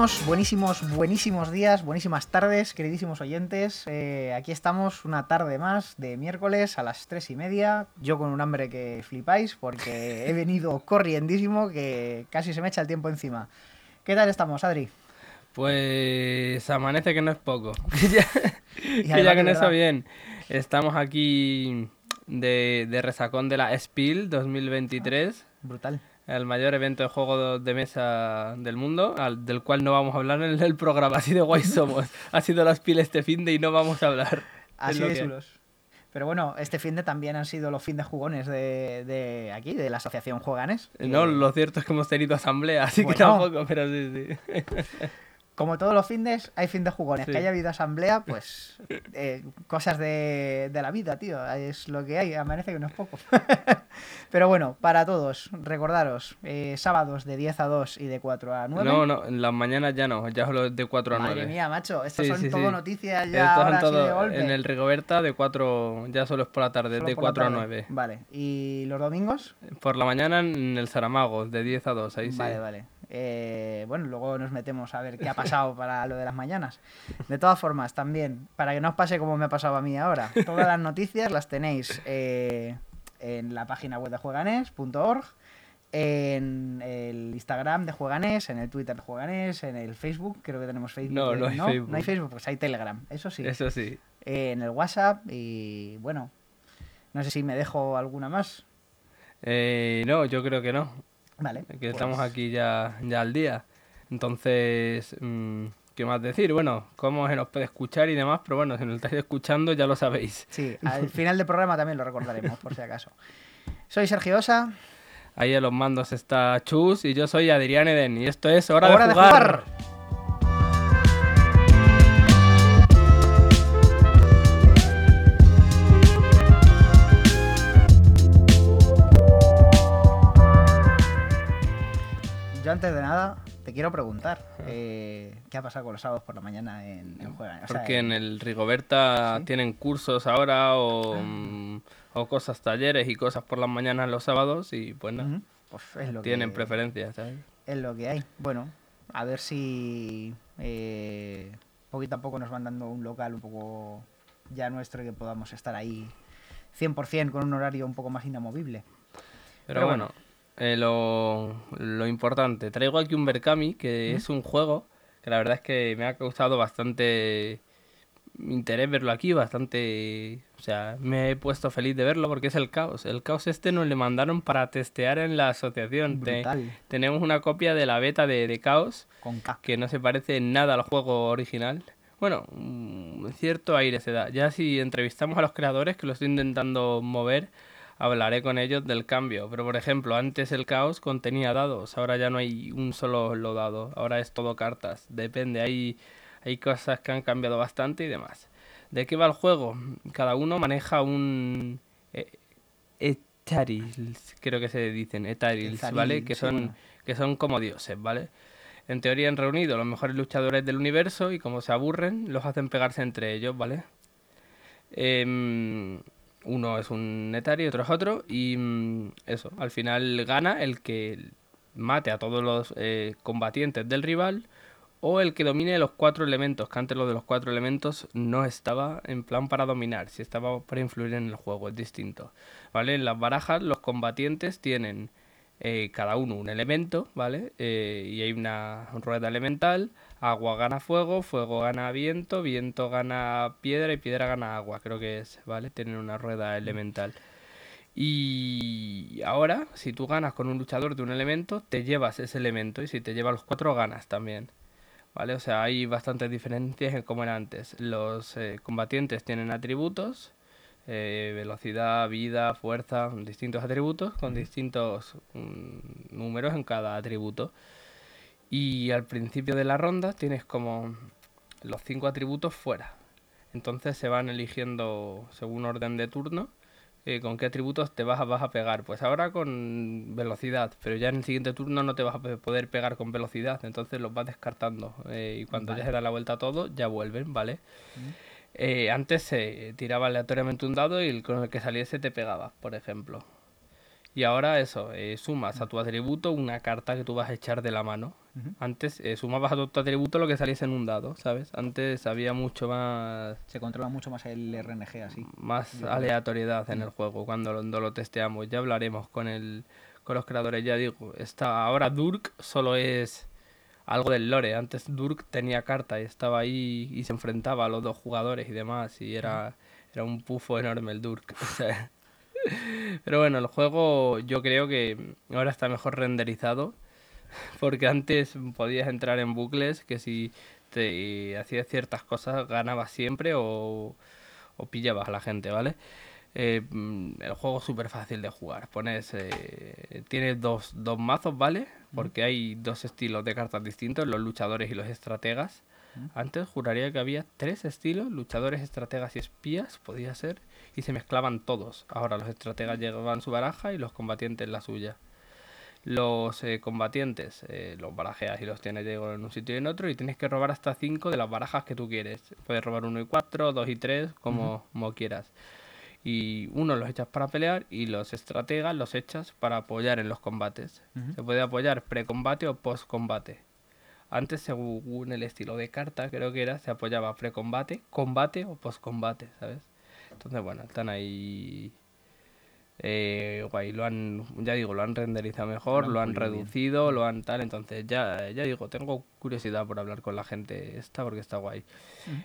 Buenísimos, buenísimos, buenísimos días, buenísimas tardes, queridísimos oyentes. Eh, aquí estamos una tarde más de miércoles a las tres y media. Yo con un hambre que flipáis porque he venido corriendísimo que casi se me echa el tiempo encima. ¿Qué tal estamos, Adri? Pues amanece que no es poco. ya, que ya con eso bien. Estamos aquí de, de resacón de la Spiel 2023. Brutal el mayor evento de juego de mesa del mundo, al, del cual no vamos a hablar en el programa, así de guay somos. ha sido las piles este fin de y no vamos a hablar. Así de Pero bueno, este fin de también han sido los fin de jugones de, de aquí, de la asociación Jueganes. No, lo cierto es que hemos tenido asamblea, así que tampoco, pero sí, sí. como todos los findes, hay fin de jugones. Que haya habido asamblea, pues eh, cosas de, la vida, tío. Es lo que hay, amanece que no es poco. Pero bueno, para todos, recordaros, eh, sábados de 10 a 2 y de 4 a 9. No, no, en las mañanas ya no, ya solo de 4 a 9. Madre mía, macho, estas son todo noticias ya ahora todo, de golpe. En el Rigoberta de 4, ya solo es por la tarde, de 4 a 9. Vale, ¿y los domingos? Por la mañana en el Saramago, de 10 a 2, ahí sí. Vale, vale. Eh, bueno, luego nos metemos a ver qué ha pasado para lo de las mañanas. De todas formas, también, para que no os pase como me ha pasado a mí ahora, todas las noticias las tenéis eh, en la página web de jueganes.org, en el Instagram de Jueganes, en el Twitter de Jueganes, en el Facebook, creo que tenemos Facebook. No, no hay Facebook. No hay Facebook, pues hay Telegram, eso sí. Eso sí. Eh, en el WhatsApp y bueno, no sé si me dejo alguna más. no, yo creo que no. Vale. Que estamos pues aquí ya, ya al día. Entonces, mm, ¿qué más decir? Bueno, cómo se nos puede escuchar y demás, pero bueno, si nos estáis escuchando ya lo sabéis. Sí, al final del programa también lo recordaremos, por si acaso. Soy Sergio Osa. Ahí en los mandos está Chus y yo soy Adrián Eden y esto es Hora, De jugar. Antes de nada, te quiero preguntar, eh, ¿qué ha pasado con los sábados por la mañana en, en Juegan? Porque en el Rigoberta tienen cursos ahora o, ah. mm, o, cosas, talleres y cosas por las mañanas los sábados y pues nada, pues tienen preferencias, Es lo que hay. Bueno, a ver si eh, poquito a poco nos van dando un local un poco ya nuestro y que podamos estar ahí 100% con un horario un poco más inamovible. Pero, bueno eh, lo, lo, importante. Traigo aquí un Berkami, que es un juego que la verdad es que me ha causado bastante interés verlo aquí, bastante... O sea, me he puesto feliz de verlo porque es el caos. El caos este nos le mandaron para testear en la asociación. tenemos una copia de la beta de, de caos que no se parece en nada al juego original. Bueno, un cierto aire se da. Ya si entrevistamos a los creadores, que lo estoy intentando mover, hablaré con ellos del cambio. Pero por ejemplo, antes el caos contenía dados, ahora ya no hay un solo lo dado, ahora es todo cartas. Depende, hay, hay cosas que han cambiado bastante y demás. ¿De qué va el juego? Cada uno maneja un eh, Etarils, creo que se dicen Etarils, ¿vale? Que son, que son como dioses, ¿vale? En teoría han reunido los mejores luchadores del universo y como se aburren, los hacen pegarse entre ellos, ¿vale? Eh, uno es un Netari, otro es otro, y mm, eso, al final gana el que mate a todos los eh, combatientes del rival o el que domine los cuatro elementos, que antes lo de los cuatro elementos no estaba en plan para dominar, si estaba para influir en el juego, es distinto. ¿Vale? En las barajas los combatientes tienen eh, cada uno un elemento, ¿vale? Eh, y hay una rueda elemental, agua gana fuego, fuego gana viento, viento gana piedra y piedra gana agua, creo que es, ¿vale? Tienen una rueda elemental. Y ahora, si tú ganas con un luchador de un elemento, te llevas ese elemento y si te llevas los cuatro ganas también. ¿Vale? O sea, hay bastantes diferencias en cómo era antes. Los eh, combatientes tienen atributos, eh, velocidad, vida, fuerza, distintos atributos con distintos mm, números en cada atributo. Y al principio de la ronda tienes como los cinco atributos fuera. Entonces se van eligiendo según orden de turno eh, con qué atributos te vas a, vas a pegar. Pues ahora con velocidad, pero ya en el siguiente turno no te vas a poder pegar con velocidad. Entonces los vas descartando. Eh, y cuando ya se da la vuelta a todo, ya vuelven, ¿vale? Eh, antes se tiraba aleatoriamente un dado y con el que saliese te pegaba, por ejemplo. Y ahora eso, eh, sumas a tu atributo una carta que tú vas a echar de la mano. Antes eh, sumabas a tu atributo lo que saliese en un dado, ¿sabes? Antes había mucho más Se controla mucho más el RNG así. más aleatoriedad en el juego cuando lo, cuando lo testeamos. Ya hablaremos con el con los creadores, ya digo. Está, ahora Durk solo es algo del lore. Antes Durk tenía carta y estaba ahí y se enfrentaba a los dos jugadores y demás. Y era, era un pufo enorme el Durk. Pero bueno, el juego yo creo que ahora está mejor renderizado. Porque antes podías entrar en bucles que si te hacías ciertas cosas ganabas siempre o, o pillabas a la gente, ¿vale? Eh, mm, el juego es súper fácil de jugar. Pones, eh, tienes dos, dos mazos, ¿vale? Porque hay dos estilos de cartas distintos, los luchadores y los estrategas. Antes juraría que había tres estilos, luchadores, estrategas y espías, podía ser, y se mezclaban todos. Ahora los estrategas llevaban su baraja y los combatientes la suya. Los eh, combatientes eh, los barajeas y los tienes digo, en un sitio y en otro y tienes que robar hasta 5 de las barajas que tú quieres. Puedes robar 1 y 4, 2 y 3, como, como quieras. Y uno los echas para pelear y los estrategas los echas para apoyar en los combates. Se puede apoyar pre-combate o post-combate. Antes, según el estilo de carta, creo que era, se apoyaba pre-combate, combate o post-combate, ¿sabes? Entonces, bueno, están ahí eh, guay, lo han, ya digo, lo han renderizado mejor, Lo han bien. reducido, lo han tal, entonces ya, ya digo, tengo curiosidad por hablar con la gente esta porque está guay.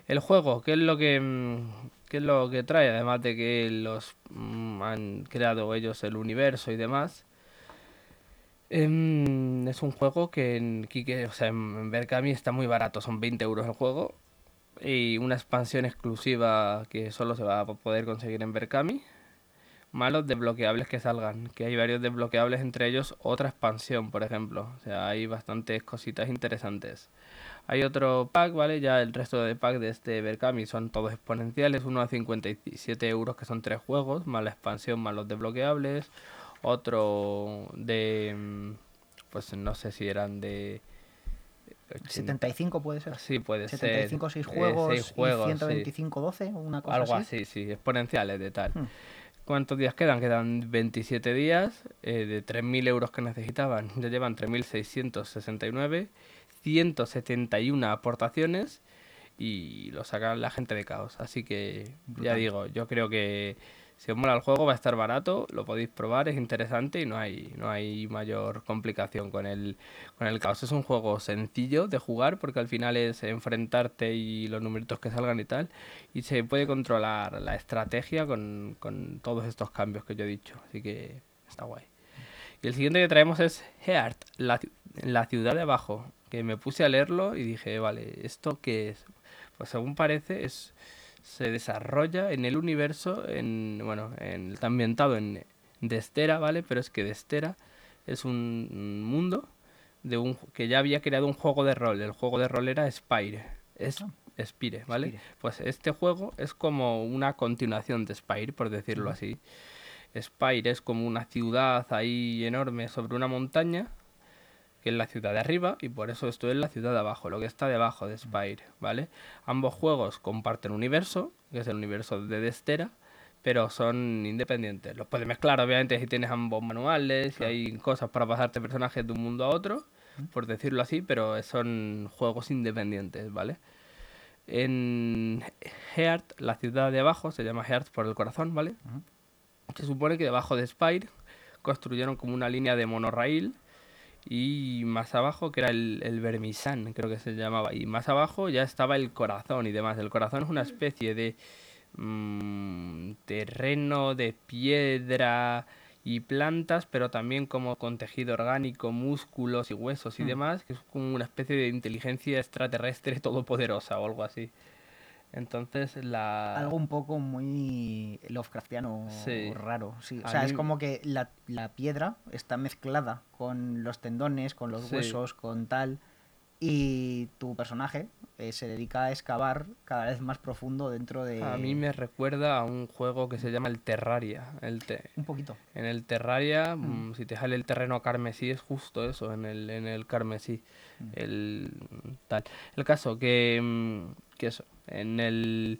El juego, ¿qué es lo que mm, qué es lo que trae? Además de que los mm, han creado ellos el universo y demás. Em, es un juego que en Kike, o sea, en en Berkami está muy barato, son 20 euros el juego. Y una expansión exclusiva que solo se va a poder conseguir en Berkami más los desbloqueables que salgan, que hay varios desbloqueables, entre ellos otra expansión, por ejemplo. O sea, hay bastantes cositas interesantes. Hay otro pack, ¿vale? Ya el resto de pack de este Berkami son todos exponenciales, uno a 57 euros que son tres juegos, más la expansión, más los desbloqueables. Otro de... mm, Pues no sé si eran de... 75 puede ser. Sí, puede 75 ser. 6 eh, juegos, seis juegos, y sí. 125 12 o una cosa Algo así. así, sí, exponenciales de tal. Hmm. ¿Cuántos días quedan? Quedan 27 días eh, de 3.000 euros que necesitaban. Ya llevan 3.669, 171 aportaciones y lo sacan la gente de caos. Así que ya digo, yo creo que si os mola el juego va a estar barato, lo podéis probar, es interesante y no hay, no hay mayor complicación con el, con el caos. Es un juego sencillo de jugar porque al final es enfrentarte y los numeritos que salgan y tal. Y se puede controlar la estrategia con, con todos estos cambios que yo he dicho. Así que está guay. Y el siguiente que traemos es Heart, la, la ciudad de abajo. Que me puse a leerlo y dije, vale, ¿esto qué es? Pues según parece es se desarrolla en el universo, en, bueno, en, está ambientado en Destera, ¿vale? Pero es que Destera es un un mundo de un que ya había creado un juego de rol. El juego de rol era Spire. Es Ah. Spire, ¿vale? Spire. Pues este juego es como una continuación de Spire, por decirlo así. Spire es como una ciudad ahí enorme sobre una montaña, que es la ciudad de arriba, y por eso esto es la ciudad de abajo, lo que está debajo de Spire, ¿vale? Ambos juegos comparten universo, que es el universo de Destera, pero son independientes. Los puedes mezclar, obviamente, si tienes ambos manuales, y hay cosas para pasarte personajes de un mundo a otro, por decirlo así, pero son juegos independientes, ¿vale? En Heart, la ciudad de abajo, se llama Heart por el corazón, ¿vale? Se supone que debajo de Spire construyeron como una línea de monorraíl y más abajo, que era el, el Vermisan, creo que se llamaba, y más abajo ya estaba el corazón y demás. El corazón es una especie de mm, terreno de piedra y plantas, pero también como con tejido orgánico, músculos y huesos y Hmm. demás, que es como una especie de inteligencia extraterrestre todopoderosa o algo así. Entonces la... Algo un poco muy Lovecraftiano Sí. raro. Sí. O sea, es como que la, la piedra está mezclada con los tendones, con los Sí. huesos, con tal. Y tu personaje eh, se dedica a excavar cada vez más profundo dentro de. A mí me recuerda a un juego que se llama el Terraria. El te- Un poquito. En el Terraria, mm, si te sale el terreno carmesí, es justo eso, en el, en el carmesí. Mm. El, tal. el caso que, mm, que eso, en el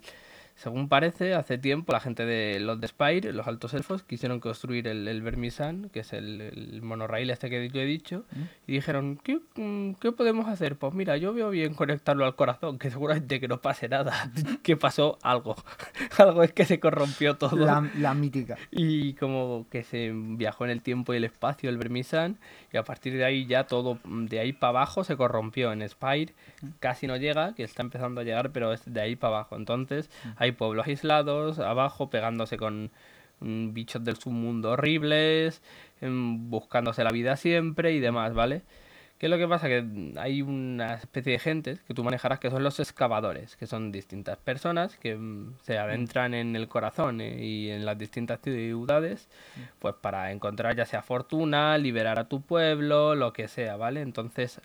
Según parece, hace tiempo la gente de los de Spire, los altos elfos, quisieron construir el, el Vermisan, que es el, el monorraíl este que yo he dicho, ¿Mm? y dijeron, ¿Qué, mm, ¿qué podemos hacer? Pues mira, yo veo bien conectarlo al corazón, que seguramente que no pase nada. que pasó algo. algo es que se corrompió todo. La, la mítica. Y como que se viajó en el tiempo y el espacio el Vermisan, y a partir de ahí ya todo, mm, de ahí para abajo se corrompió. En Spire casi no llega, que está empezando a llegar, pero es de ahí para abajo. Entonces hay pueblos aislados, abajo, pegándose con mm, bichos del submundo horribles, em, buscándose la vida siempre y demás, ¿vale? ¿Qué es lo que pasa? Que mm, hay una especie de gentes que tú manejarás que son los excavadores, que son distintas personas que mm, se adentran en el corazón eh, y en las distintas ciudades, pues para encontrar ya sea fortuna, liberar a tu pueblo, lo que sea, ¿vale? Entonces,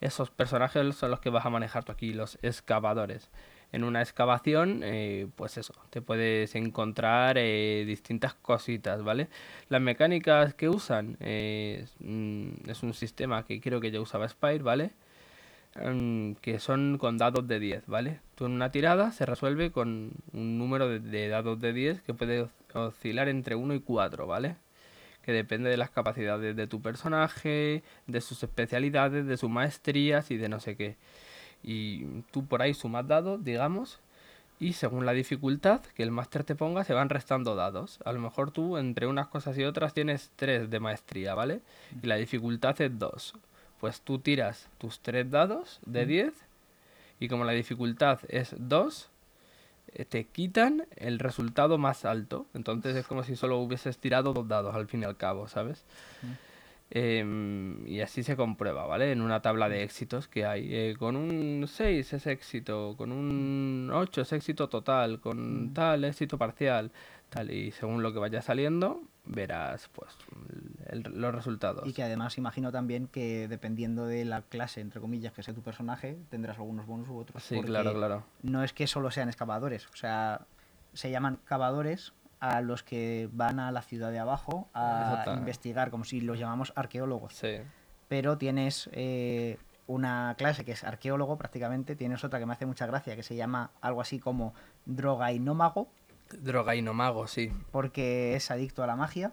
esos personajes son los que vas a manejar tú aquí, los excavadores. En una excavación, eh, pues eso, te puedes encontrar eh, distintas cositas, ¿vale? Las mecánicas que usan eh, es, mm, es un sistema que creo que ya usaba Spire, ¿vale? Mm, que son con dados de 10, ¿vale? Tú en una tirada se resuelve con un número de, de dados de 10 que puede os- oscilar entre 1 y 4, ¿vale? Que depende de las capacidades de tu personaje, de sus especialidades, de sus maestrías y de no sé qué. Y tú por ahí sumas dados, digamos, y según la dificultad que el máster te ponga, se van restando dados. A lo mejor tú entre unas cosas y otras tienes 3 de maestría, ¿vale? Y la dificultad es 2. Pues tú tiras tus 3 dados de 10 y como la dificultad es 2, eh, te quitan el resultado más alto. Entonces es como si solo hubieses tirado dos dados al fin y al cabo, ¿sabes? Em, y así se comprueba, ¿vale? En una tabla de éxitos que hay. Eh, con un 6 es éxito, con un 8 es éxito total, con tal éxito parcial, tal. Y según lo que vaya saliendo, verás pues el- los resultados. Y que además imagino también que dependiendo de la clase, entre comillas, que sea tu personaje, tendrás algunos bonus u otros. Sí, claro, claro. No es que solo sean excavadores, o sea, se llaman cavadores a los que van a la ciudad de abajo a Exacto. investigar, como si los llamamos arqueólogos. Sí. Pero tienes eh, una clase que es arqueólogo prácticamente, tienes otra que me hace mucha gracia, que se llama algo así como drogainómago, Droga y no mago, sí. porque es adicto a la magia.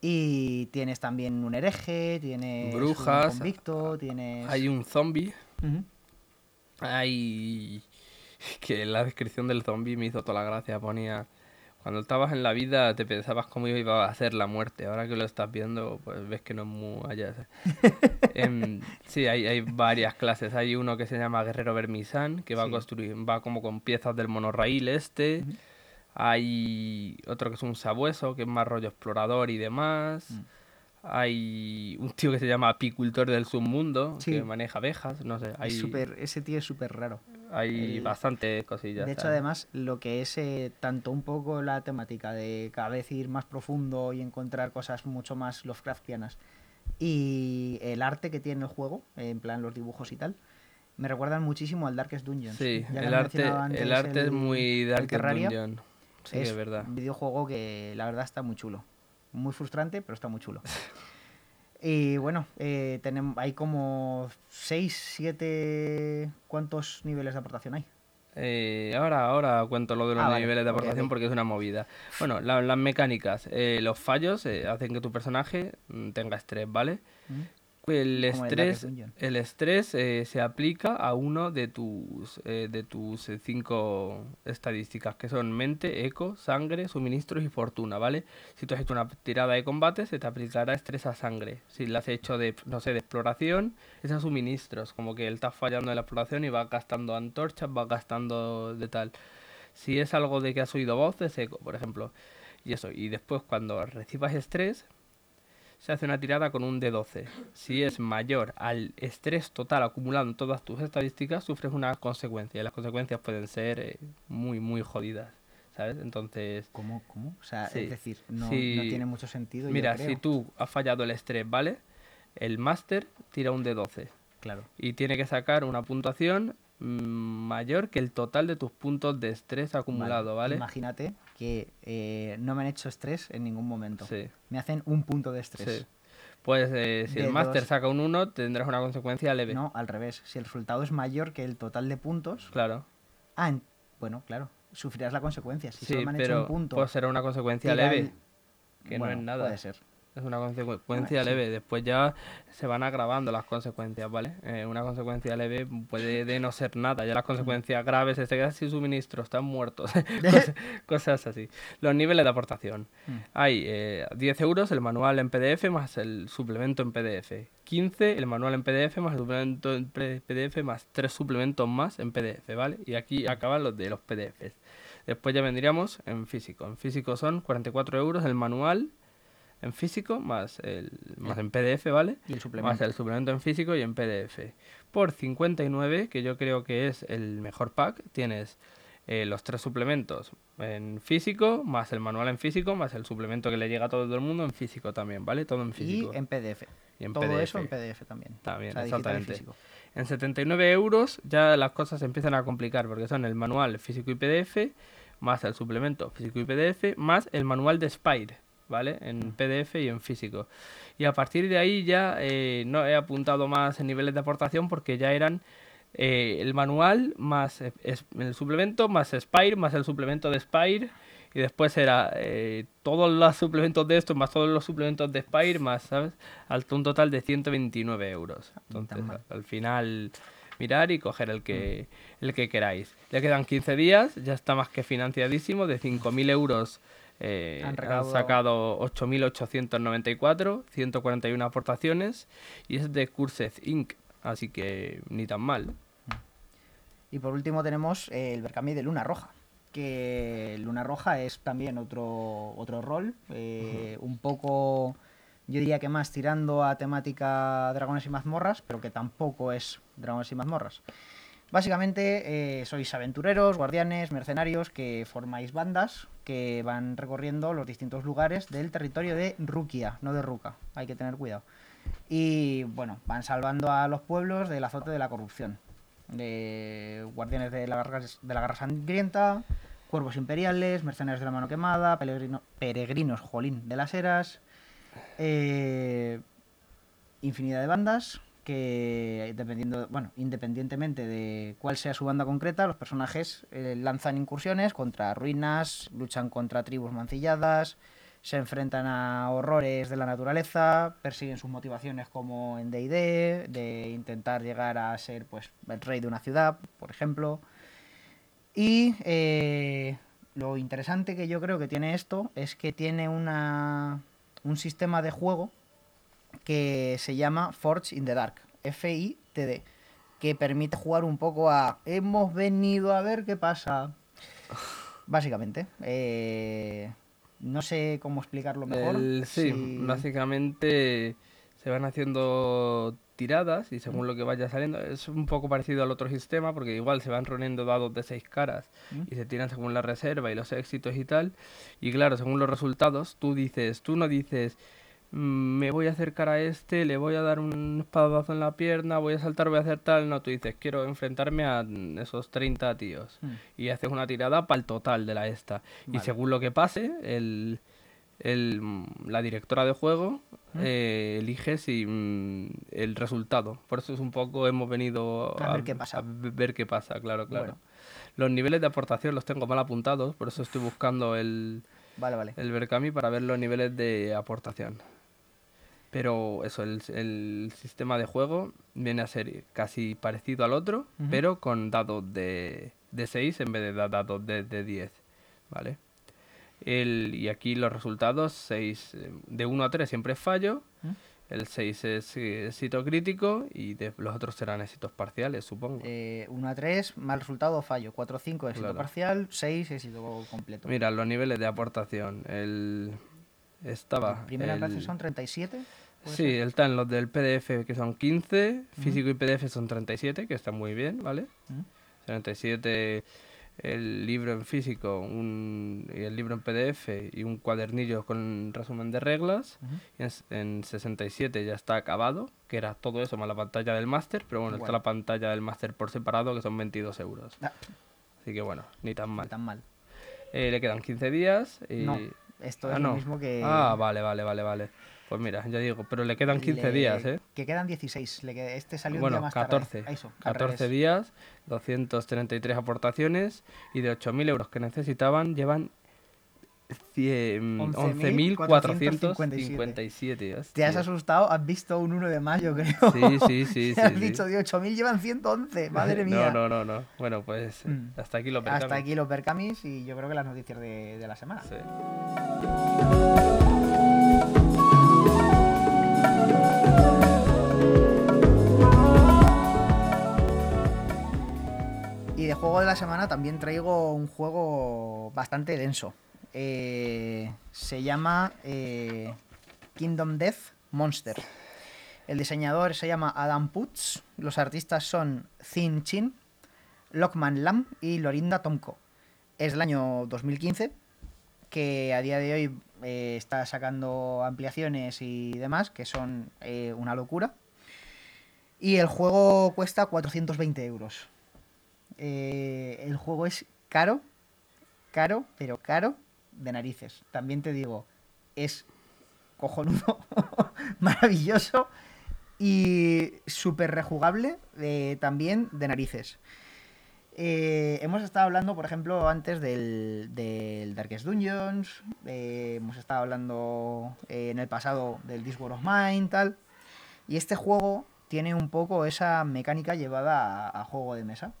Y tienes también un hereje, tienes Brujas, un convicto, tienes... Hay un zombie. Hay. Que la descripción del zombie me hizo toda la gracia. Ponía. Cuando estabas en la vida te pensabas cómo iba a ser la muerte. Ahora que lo estás viendo, pues ves que no es muy allá. Em, sí, hay, hay varias clases. Hay uno que se llama Guerrero Vermisan, que va a Sí. construir, va como con piezas del monorraíl este. Hay otro que es un sabueso, que es más rollo explorador y demás. Mm. Hay un tío que se llama apicultor del submundo, Sí. que maneja abejas, no sé. Hay, Es ese tío es súper raro. Hay el- bastantes cosillas. De hecho, ¿sabes? además, lo que es eh, tanto un poco la temática de cada vez ir más profundo y encontrar cosas mucho más Lovecraftianas y el arte que tiene el juego, en plan los dibujos y tal, me recuerdan muchísimo al Darkest Dungeons. Sí, el arte, el arte es muy el Dark Terraria, Dungeon. Sí, es es verdad. un videojuego que la verdad está muy chulo. Muy frustrante, pero está muy chulo. Y bueno, eh, tenemos, hay como 6, 7... ¿Cuántos niveles de aportación hay? Eh, ahora, ahora cuento lo de los Ah, vale, niveles de aportación porque es una movida. Bueno, la- las mecánicas. eh, los fallos eh, hacen que tu personaje mm, tenga estrés, ¿vale? ¿Mm? El estrés, el estrés eh, se aplica a uno de tus, eh, de tus eh, cinco estadísticas, que son mente, eco, sangre, suministros y fortuna, ¿vale? Si tú has hecho una tirada de combate, se te aplicará estrés a sangre. Si la has hecho de, no sé, de exploración, es a suministros, como que él está fallando en la exploración y va gastando antorchas, va gastando de tal. Si es algo de que has oído voces, eco, por ejemplo. Y eso, y después cuando recibas estrés, se hace una tirada con un D12. Si es mayor al estrés total acumulado en todas tus estadísticas, sufres una consecuencia. Y las consecuencias pueden ser eh, muy, muy jodidas. ¿Sabes? Entonces, ¿Cómo? ¿Cómo? O sea, Sí. es decir, no, tiene mucho sentido. yo mira, si tú has fallado el estrés, ¿vale? El máster tira un D12. Claro. Y tiene que sacar una puntuación mayor que el total de tus puntos de estrés acumulado, ¿vale? Imagínate que eh, no me han hecho estrés en ningún momento. Sí. Me hacen un punto de estrés. Sí. Pues eh, si De el máster dos- saca un 1, tendrás una consecuencia leve. No, al revés. Si el resultado es mayor que el total de puntos. Claro. Ah, en- bueno, claro. sufrirás la consecuencia. Si sí, solo me han hecho un punto. pues será una consecuencia leve, el- que Bueno, no es nada. Puede ser. Es una consecuencia sí. leve. Después ya se van agravando las consecuencias, ¿vale? Eh, una consecuencia leve puede de no ser nada. Ya las consecuencias graves es te quedas sin suministro, están muertos. cosas, cosas así. Los niveles de aportación. Mm. Hay eh, 10 euros el manual en PDF más el suplemento en PDF. 15 el manual en PDF más el suplemento en PDF más 3 suplementos más en PDF, ¿vale? Y aquí acaban los de los PDFs. Después ya vendríamos en físico. En físico son 44 euros el manual en físico más el más en PDF, ¿vale? Y el Más suplemento. el suplemento en físico y en PDF. Por 59, que yo creo que es el mejor pack, tienes eh, los tres suplementos en físico, más el manual en físico, más el suplemento que le llega a todo el mundo en físico también, ¿vale? Todo en Y físico. en PDF. Y en Todo PDF. eso en PDF también. También, O sea, y exactamente. En 79 euros ya las cosas se empiezan a complicar porque son el manual físico y PDF, más el suplemento físico y PDF, más el manual de Spire, ¿vale? En PDF y en físico. Y a partir de ahí ya eh, no he apuntado más en niveles de aportación porque ya eran eh, el manual más es- el suplemento más Spire más el suplemento de Spire. Y después era eh, todos los suplementos de estos más todos los suplementos de Spire más, ¿sabes? Hasta un total de 129 euros. Entonces, mal. al final mirar y coger el que, el que queráis. Ya quedan 15 días, ya está más que financiadísimo, de 5.000 euros eh, Han han, sacado 8.894, 141 aportaciones y es de Cursed Inc., así que ni tan mal. Y por último tenemos eh, el Berkami de Luna Roja. Que Luna Roja es también otro, otro rol. eh, Un poco, yo diría que más tirando a temática dragones y mazmorras, pero que tampoco es dragones y mazmorras. Básicamente eh, sois aventureros, guardianes, mercenarios que formáis bandas que van recorriendo los distintos lugares del territorio de Rukia, no de Ruka. Hay que tener cuidado. Y bueno, van salvando a los pueblos del azote de la corrupción. De guardianes de la, garra, de la sangrienta, cuervos imperiales, mercenarios de la mano quemada, peregrino- peregrinos, jolín, de las eras. eh, infinidad de bandas que dependiendo, bueno, independientemente de cuál sea su banda concreta, los personajes eh, lanzan incursiones contra ruinas, luchan contra tribus mancilladas, se enfrentan a horrores de la naturaleza, persiguen sus motivaciones como en D&D, de intentar llegar a ser pues el rey de una ciudad, por ejemplo. Y eh, lo interesante que yo creo que tiene esto es que tiene una, un sistema de juego que se llama Forge in the Dark, F-I-T-D, que permite jugar un poco a hemos venido a ver qué pasa. Básicamente. eh, no sé cómo explicarlo mejor. El- sí, si- básicamente se van haciendo tiradas y según lo que vaya saliendo es un poco parecido al otro sistema porque igual se van reuniendo dados de seis caras y se tiran según la reserva y los éxitos y tal y claro según los resultados tú dices tú no dices "Mm, me voy a acercar a este le voy a dar un espadazo en la pierna voy a saltar voy a hacer tal no tú dices quiero enfrentarme a mm, esos 30 tíos Mm. y haces una tirada para el total de la esta. Y según lo que pase, el, el, mm, la directora de juego ¿Mm? eh, elige si, mm, el resultado. Por eso es un poco, hemos venido A ver qué pasa. a v- ver qué pasa, claro, claro. Bueno. Los niveles de aportación los tengo mal apuntados, por eso estoy buscando el, Vale, vale. el Berkami para ver los niveles de aportación. Pero eso, el, el sistema de juego viene a ser casi parecido al otro, Ujú. pero con dados de, de 6 en vez de da- dados de, de 10. ¿Vale? El, y aquí los resultados, 6, de 1 a 3 siempre es fallo, ¿Mm? el 6 es eh, éxito crítico y de- los otros serán éxitos parciales, supongo. Eh, 1 a 3, mal resultado, fallo. 4 a 5, éxito Claro. parcial. 6, éxito completo. Mira, los niveles de aportación. El, estaba... La primera el- clase son 37. ¿Puede Sí, están los del PDF que son 15, físico y PDF son 37, que están muy bien, ¿vale? ¿Mm? 37 el libro en físico un, y el libro en PDF y un cuadernillo con resumen de reglas. Ujú. Y en, en 67 ya está acabado, que era todo eso más la pantalla del máster, pero bueno, está la pantalla del máster por separado que son 22 euros. Ah, Así que bueno, ni tan mal. tan mal. Eh, le quedan 15 días y... No, esto es Ah, lo no. mismo que. Ah, vale, vale, vale, vale. Pues mira, ya digo, pero le quedan 15 días, ¿eh? Que quedan 16. Le Este salió bueno, un día más 14. tarde. Eso, 14 días, 233 aportaciones y de 8.000 euros que necesitaban llevan 11.457. Te has asustado, has visto un 1 de mayo, creo. Sí, sí, sí. sí has dicho, de 8.000 llevan 111, madre mía. No, no, no, no. Bueno, pues mm. hasta aquí los Berkamis. Hasta aquí los Berkamis y yo creo que las noticias de, de la semana. De la semana también traigo un juego bastante denso. Eh, se llama eh, Kingdom Death Monster. El diseñador se llama Adam Putz. Los artistas son Thin Chin, Lockman Lam y Lorinda Tomko. Es el año 2015, que a día de hoy eh, está sacando ampliaciones y demás, que son una locura. Y el juego cuesta 420 euros. El juego es caro, caro, pero caro de narices. También te digo, es cojonudo, maravilloso y súper rejugable eh, también de narices. Eh, hemos estado hablando, por ejemplo, antes del, del Darkest Dungeons, eh, hemos estado hablando en el pasado del This War of Mine, tal. Y este juego tiene un poco esa mecánica llevada a juego de mesa.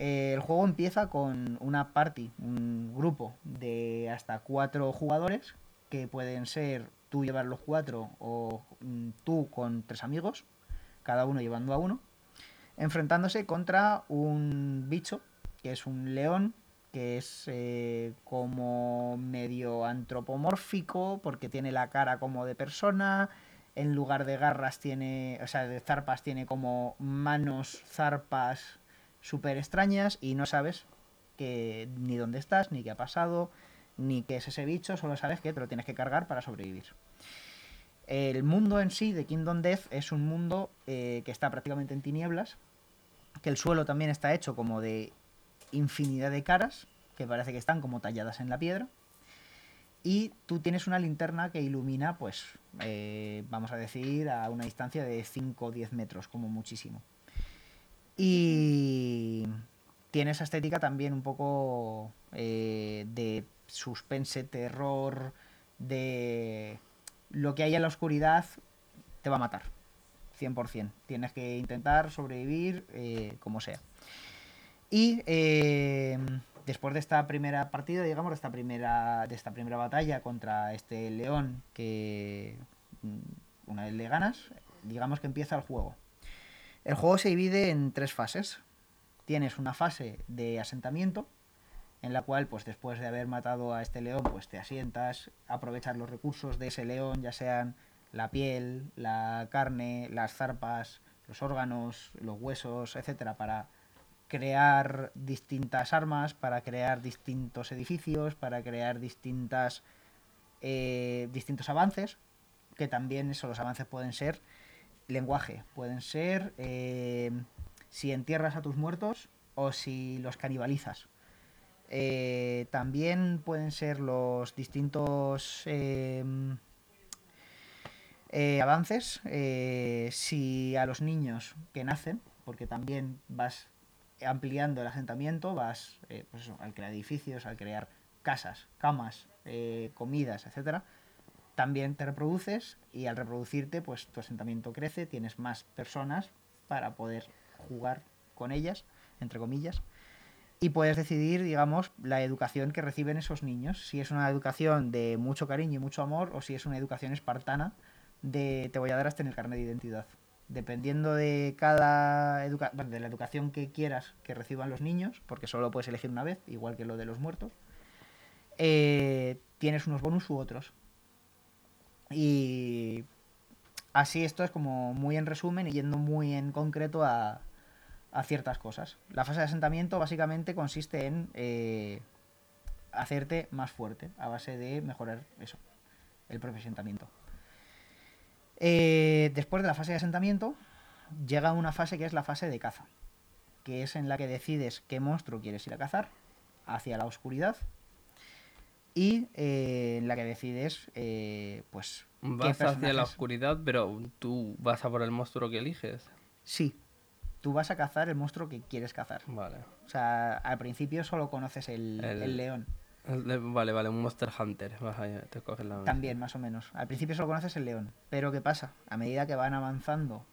Eh, el juego empieza con una party, un grupo de hasta cuatro jugadores, que pueden ser tú llevar los cuatro o mm, tú con tres amigos, cada uno llevando a uno, enfrentándose contra un bicho, que es un león, que es eh, como medio antropomórfico, porque tiene la cara como de persona, en lugar de garras tiene, o sea, de zarpas tiene como manos, zarpas súper extrañas y no sabes que, ni dónde estás, ni qué ha pasado, ni qué es ese bicho, solo sabes que te lo tienes que cargar para sobrevivir. El mundo en sí de Kingdom Death es un mundo eh, que está prácticamente en tinieblas, que el suelo también está hecho como de infinidad de caras, que parece que están como talladas en la piedra, y tú tienes una linterna que ilumina, pues, eh, vamos a decir, a una distancia de 5 o 10 metros, como muchísimo. Y tiene esa estética también un poco eh, de suspense, terror, de lo que hay en la oscuridad te va a matar. 100%. Tienes que intentar sobrevivir eh, como sea. Y eh, después de esta primera partida, digamos, de esta primera, de esta primera batalla contra este león que mm, una vez le ganas, digamos que empieza el juego. El juego se divide en tres fases. Tienes una fase de asentamiento, en la cual, pues después de haber matado a este león, pues te asientas, aprovechas los recursos de ese león, ya sean la piel, la carne, las zarpas, los órganos, los huesos, etcétera, para crear distintas armas, para crear distintos edificios, para crear distintas eh, distintos avances, que también esos los avances pueden ser lenguaje. Pueden ser eh, si entierras a tus muertos o si los canibalizas. Eh, también pueden ser los distintos eh, avances si a los niños que nacen, porque también vas ampliando el asentamiento, vas pues al crear edificios, al crear casas, camas, comidas, etcétera, también te reproduces y al reproducirte, pues tu asentamiento crece, tienes más personas para poder jugar con ellas, entre comillas, y puedes decidir, digamos, la educación que reciben esos niños, si es una educación de mucho cariño y mucho amor o si es una educación espartana de te voy a dar hasta en el carnet de identidad. Dependiendo de cada educa de la educación que quieras que reciban los niños, porque solo puedes elegir una vez, igual que lo de los muertos, eh, tienes unos bonus u otros. Y así esto es como muy en resumen y yendo muy en concreto a, ciertas cosas. La fase de asentamiento básicamente consiste en eh, hacerte más fuerte a base de mejorar eso, el propio asentamiento. Eh, después de la fase de asentamiento llega una fase que es la fase de caza, que es en la que decides qué monstruo quieres ir a cazar hacia la oscuridad y eh, en la que decides, eh, pues... qué Vas hacia la oscuridad, pero tú vas a por el monstruo que eliges. Sí, tú vas a cazar el monstruo que quieres cazar. Vale. O sea, al principio solo conoces el, El- el león. Vale, vale, un Monster Hunter. Te coges la... También, más o menos. Al principio solo conoces el león. Pero ¿qué pasa? A medida que van avanzando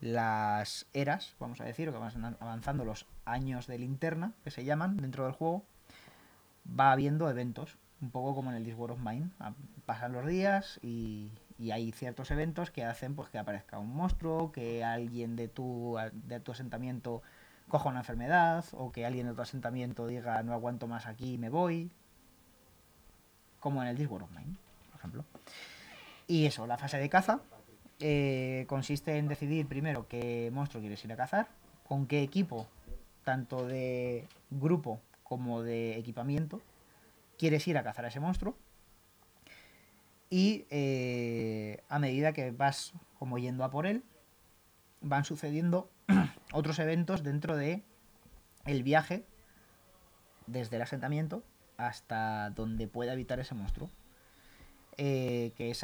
las eras, vamos a decir, o que van avanzando los años de linterna, que se llaman dentro del juego, va habiendo eventos. Un poco como en el War of Mine. Pasan los días y, y hay ciertos eventos que hacen pues que aparezca un monstruo, que alguien de tu, de tu asentamiento coja una enfermedad, o que alguien de tu asentamiento diga no aguanto más aquí y me voy. Como en el War of Mine, por ejemplo. Y eso, la fase de caza eh, consiste en decidir primero qué monstruo quieres ir a cazar, con qué equipo, tanto de grupo como de equipamiento, quieres ir a cazar a ese monstruo. Y eh, a medida que vas como yendo a por él, van sucediendo otros eventos dentro de el viaje desde el asentamiento hasta donde pueda habitar ese monstruo. Eh, que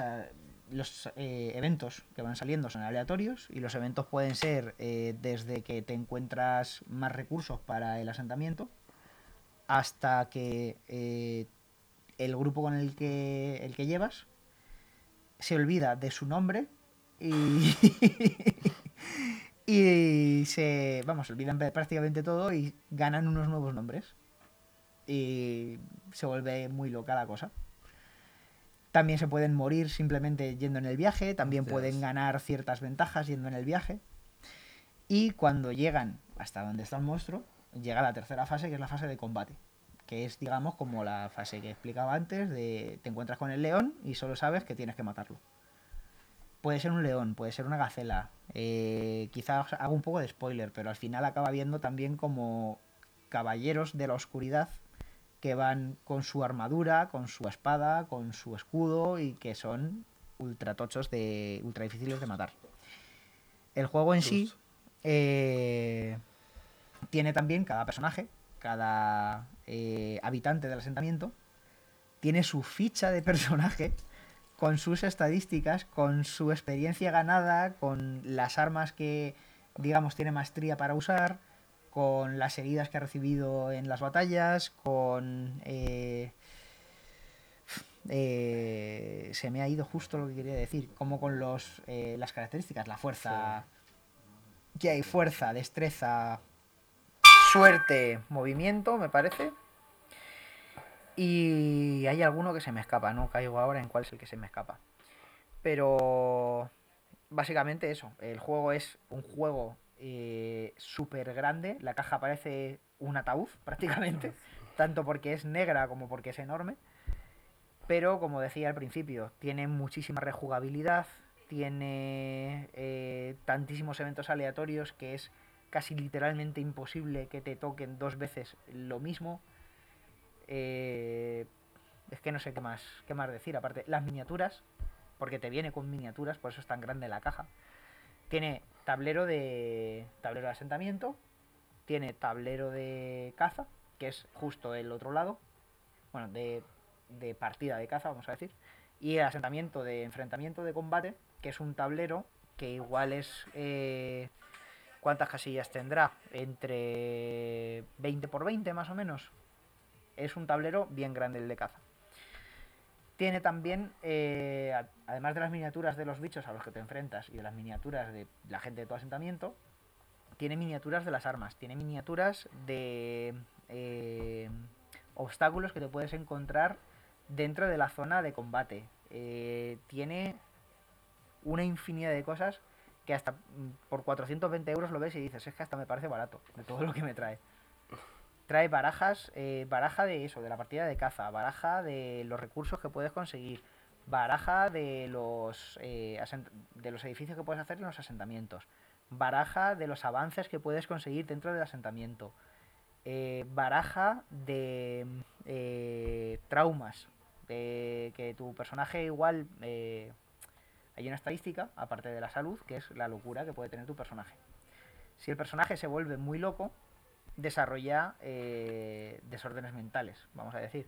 los eh, eventos que van saliendo son aleatorios y los eventos pueden ser desde que te encuentras más recursos para el asentamiento hasta que eh, el grupo con el que, el que llevas se olvida de su nombre y, y se, vamos, olvidan prácticamente todo y ganan unos nuevos nombres. Y se vuelve muy loca la cosa. También se pueden morir simplemente yendo en el viaje, también pueden ganar ciertas ventajas yendo en el viaje. Y cuando llegan hasta donde está el monstruo, llega la tercera fase, que es la fase de combate. Que es, digamos, como la fase que explicaba antes, de te encuentras con el león y solo sabes que tienes que matarlo. Puede ser un león, puede ser una gacela. Eh, quizás hago un poco de spoiler, pero al final acaba viendo también como caballeros de la oscuridad que van con su armadura, con su espada, con su escudo y que son ultra tochos de ultra difíciles de matar. El juego en sí eh, tiene también cada personaje, cada eh, habitante del asentamiento, tiene su ficha de personaje con sus estadísticas, con su experiencia ganada, con las armas que, digamos, tiene maestría para usar, con las heridas que ha recibido en las batallas, con... eh, eh, se me ha ido justo lo que quería decir, como con los, eh, las características, la fuerza... Que hay fuerza, destreza, suerte, movimiento, me parece. Y hay alguno que se me escapa, no caigo ahora en cuál es el que se me escapa. Pero básicamente eso, el juego es un juego eh, súper grande, la caja parece un ataúd prácticamente, tanto porque es negra como porque es enorme. Pero como decía al principio, tiene muchísima rejugabilidad, tiene eh, tantísimos eventos aleatorios que es casi literalmente imposible que te toquen dos veces lo mismo. Eh, es que no sé qué más, qué más decir. Aparte, las miniaturas, porque te viene con miniaturas, por eso es tan grande la caja. Tiene tablero de tablero de asentamiento, tiene tablero de caza, que es justo el otro lado, bueno, de, de partida de caza, vamos a decir, y el asentamiento de enfrentamiento de combate, que es un tablero que igual es eh, ¿Cuántas casillas tendrá? Entre 20 por 20 más o menos. Es un tablero bien grande el de caza. Tiene también, eh, además de las miniaturas de los bichos a los que te enfrentas y de las miniaturas de la gente de tu asentamiento, tiene miniaturas de las armas, tiene miniaturas de eh, obstáculos que te puedes encontrar dentro de la zona de combate. Eh, tiene una infinidad de cosas que hasta mm, por 420 euros lo ves y dices, es que hasta me parece barato de todo lo que me trae. Trae barajas, eh, baraja de eso, de la partida de caza, baraja de los recursos que puedes conseguir, baraja de los, eh, de los edificios que puedes hacer en los asentamientos, baraja de los avances que puedes conseguir dentro del asentamiento, eh, baraja de eh, traumas, de que tu personaje igual... hay una estadística, aparte de la salud, que es la locura que puede tener tu personaje. Si el personaje se vuelve muy loco, desarrolla eh, desórdenes mentales, vamos a decir.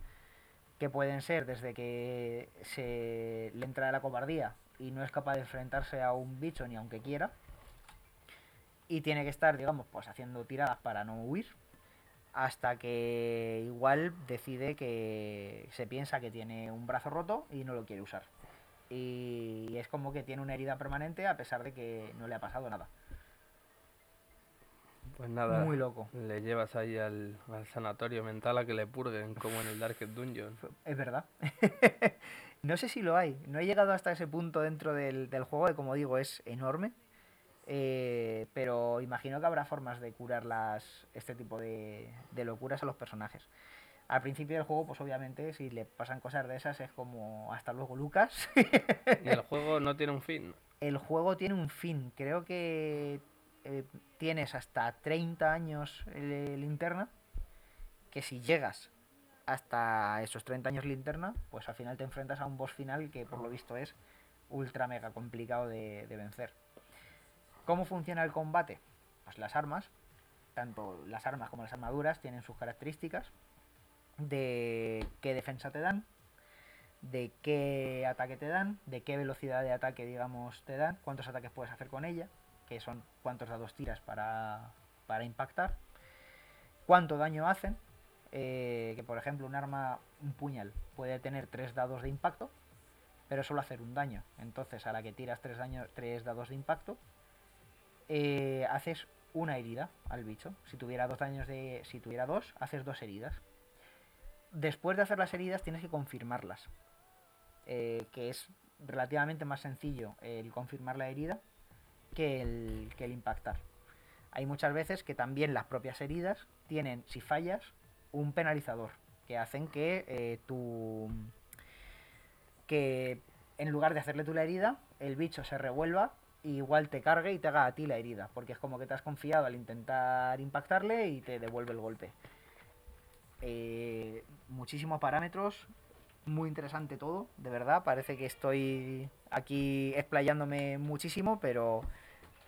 que pueden ser desde que se le entra la cobardía y no es capaz de enfrentarse a un bicho ni aunque quiera, y tiene que estar, digamos, pues haciendo tiradas para no huir, hasta que igual decide que se piensa que tiene un brazo roto y no lo quiere usar. Y es como que tiene una herida permanente a pesar de que no le ha pasado nada. Pues nada, Muy loco. le llevas ahí al, al sanatorio mental a que le purguen, como en el Darkest Dungeon. Es verdad. no sé si lo hay. No he llegado hasta ese punto dentro del, del juego, que como digo es enorme. Eh, pero imagino que habrá formas de curar las, este tipo de, de locuras a los personajes. Al principio del juego, pues obviamente, si le pasan cosas de esas, es como hasta luego, Lucas. Y el juego no tiene un fin. el juego tiene un fin. Creo que eh, tienes hasta 30 años eh, linterna. Que si llegas hasta esos 30 años linterna, pues al final te enfrentas a un boss final que por lo visto es ultra mega complicado de, de vencer. ¿Cómo funciona el combate? Pues las armas, tanto las armas como las armaduras, tienen sus características de qué defensa te dan, de qué ataque te dan, de qué velocidad de ataque, digamos, te dan, cuántos ataques puedes hacer con ella, que son cuántos dados tiras para, para impactar, cuánto daño hacen, eh, que por ejemplo un arma, un puñal, puede tener tres dados de impacto, pero solo hacer un daño. Entonces a la que tiras tres, tres dados de impacto, eh, haces una herida al bicho. Si tuviera dos daños de. Si tuviera dos, haces dos heridas. Después de hacer las heridas tienes que confirmarlas. eh, que es relativamente más sencillo el confirmar la herida que el, que el impactar. Hay muchas veces que también las propias heridas tienen, si fallas, un penalizador. Que hacen que eh, tu. que en lugar de hacerle tú la herida, el bicho se revuelva y igual te cargue y te haga a ti la herida. Porque es como que te has confiado al intentar impactarle y te devuelve el golpe. Eh, muchísimos parámetros, muy interesante todo, de verdad. Parece que estoy aquí explayándome muchísimo, pero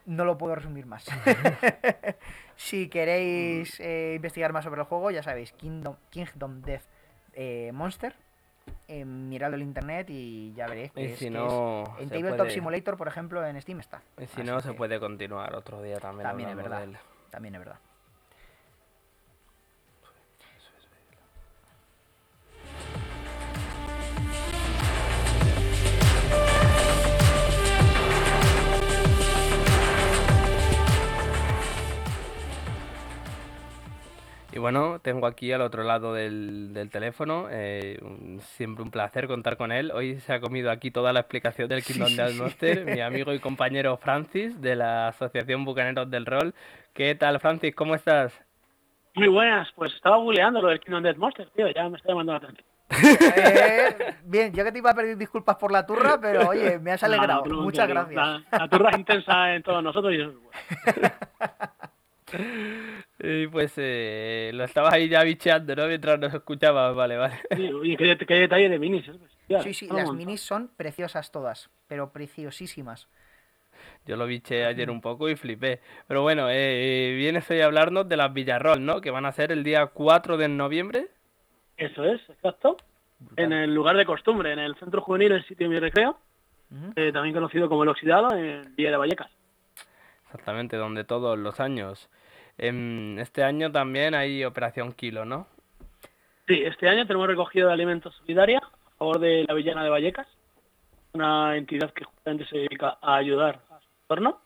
no lo puedo resumir más. si queréis eh, investigar más sobre el juego, ya sabéis, Kingdom, Kingdom Death eh, Monster. Eh, miradlo en internet y ya veréis. que Y es- si que no, es- en Tabletop puede- Simulator, por ejemplo, en Steam está. Y si Así no, se puede continuar otro día también. También es verdad. También es verdad. Y bueno, tengo aquí al otro lado del, del teléfono, eh, un- siempre un placer contar con él. Hoy se ha comido aquí toda la explicación del Kingdom sí, Death sí. Monster, mi amigo y compañero Francis de la Asociación Bucaneros del Rol. ¿Qué tal, Francis? ¿Cómo estás? Muy buenas, pues estaba googleando lo del Kingdom Death Monster, tío, ya me está llamando la atención. Eh, bien, yo que te iba a pedir disculpas por la turra, pero oye, me has No, no, alegrado. no, Muchas gracias. La, la turra es intensa en todos nosotros y eso es bueno. Y pues eh, lo estabas ahí ya bicheando, ¿no? Mientras nos escuchabas, vale, vale. Sí, oye, qué, qué detalle de minis, ¿eh? Sí, sí, las minis son preciosas todas, pero preciosísimas. Yo lo biché ayer un poco y flipé. Pero bueno, eh, vienes hoy a hablarnos de las Villarrol, ¿no? Que van a ser el día 4 de noviembre. Eso es, exacto. En el lugar de costumbre, en el Centro Juvenil, el sitio de mi recreo, eh, también conocido como El Oxidado, en Villa de Vallecas. Exactamente, donde todos los años. Este año también hay Operación Kilo, ¿no? Sí, este año tenemos recogido de alimentos solidaria a favor de la Villana de Vallecas, una entidad que justamente se dedica a ayudar a su entorno.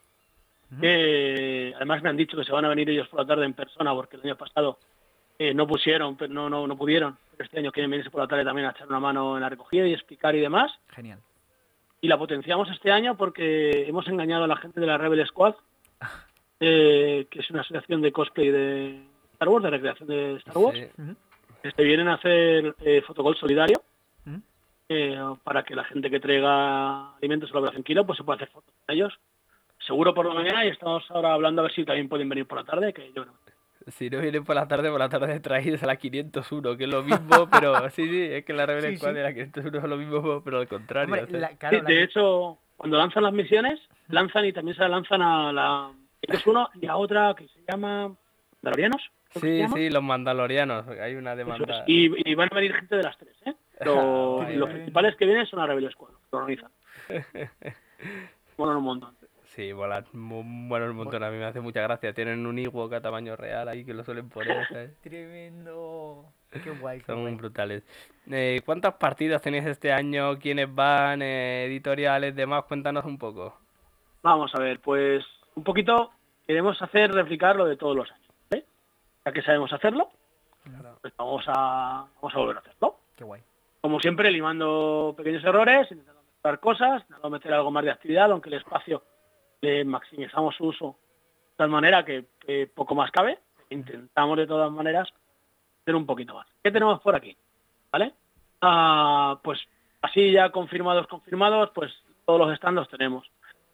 Además me han dicho que se van a venir ellos por la tarde en persona porque el año pasado eh, no pusieron, pero no, no, no pudieron. Pero este año quieren venirse por la tarde también a echar una mano en la recogida y explicar y demás. Genial. Y la potenciamos este año porque hemos engañado a la gente de la Rebel Squad, eh, que es una asociación de cosplay de Star Wars, de recreación de Star Wars. Sí. Que se vienen a hacer eh, fotogol solidario eh, para que la gente que traiga alimentos a la Operación Kilo pues se pueda hacer fotos con ellos. Seguro por la mañana y estamos ahora hablando a ver si también pueden venir por la tarde, que yo creo. Si no vienen por la tarde, por la tarde traéis a la 501, que es lo mismo, pero sí, sí, es que la Rebel Sí, Squad sí. de la 501 es lo mismo, pero al contrario. Hombre, o sea. la- claro, Sí, la- de hecho, cuando lanzan las misiones, lanzan y también se la lanzan a la 501 y a otra que se llama Mandalorianos. Sí, llama. sí, los mandalorianos, hay una Eso es. demanda. Y, y van a venir gente de las tres, ¿eh? los principales que vienen son a Rebel Squad, lo organizan. Bueno, un montón. Sí, bueno un montón. A mí me hace mucha gracia. Tienen un Ewok a tamaño real ahí que lo suelen poner. Tremendo. Qué guay. Son brutales. Eh, ¿Cuántas partidas tenéis este año? ¿Quiénes van? Eh, ¿Editoriales? ¿Demás? Cuéntanos un poco. Vamos a ver, pues un poquito queremos hacer replicar lo de todos los años. ¿eh? Ya que sabemos hacerlo, pues vamos a, vamos a volver a hacerlo. Qué guay. Como siempre, limando pequeños errores, intentando mejorar cosas, intentando meter algo más de actividad, aunque el espacio le maximizamos su uso de tal manera que, poco más cabe. Intentamos de todas maneras hacer un poquito más. ¿Qué tenemos por aquí? ¿Vale? Ah, pues así ya confirmados, confirmados, pues todos los stands los tenemos.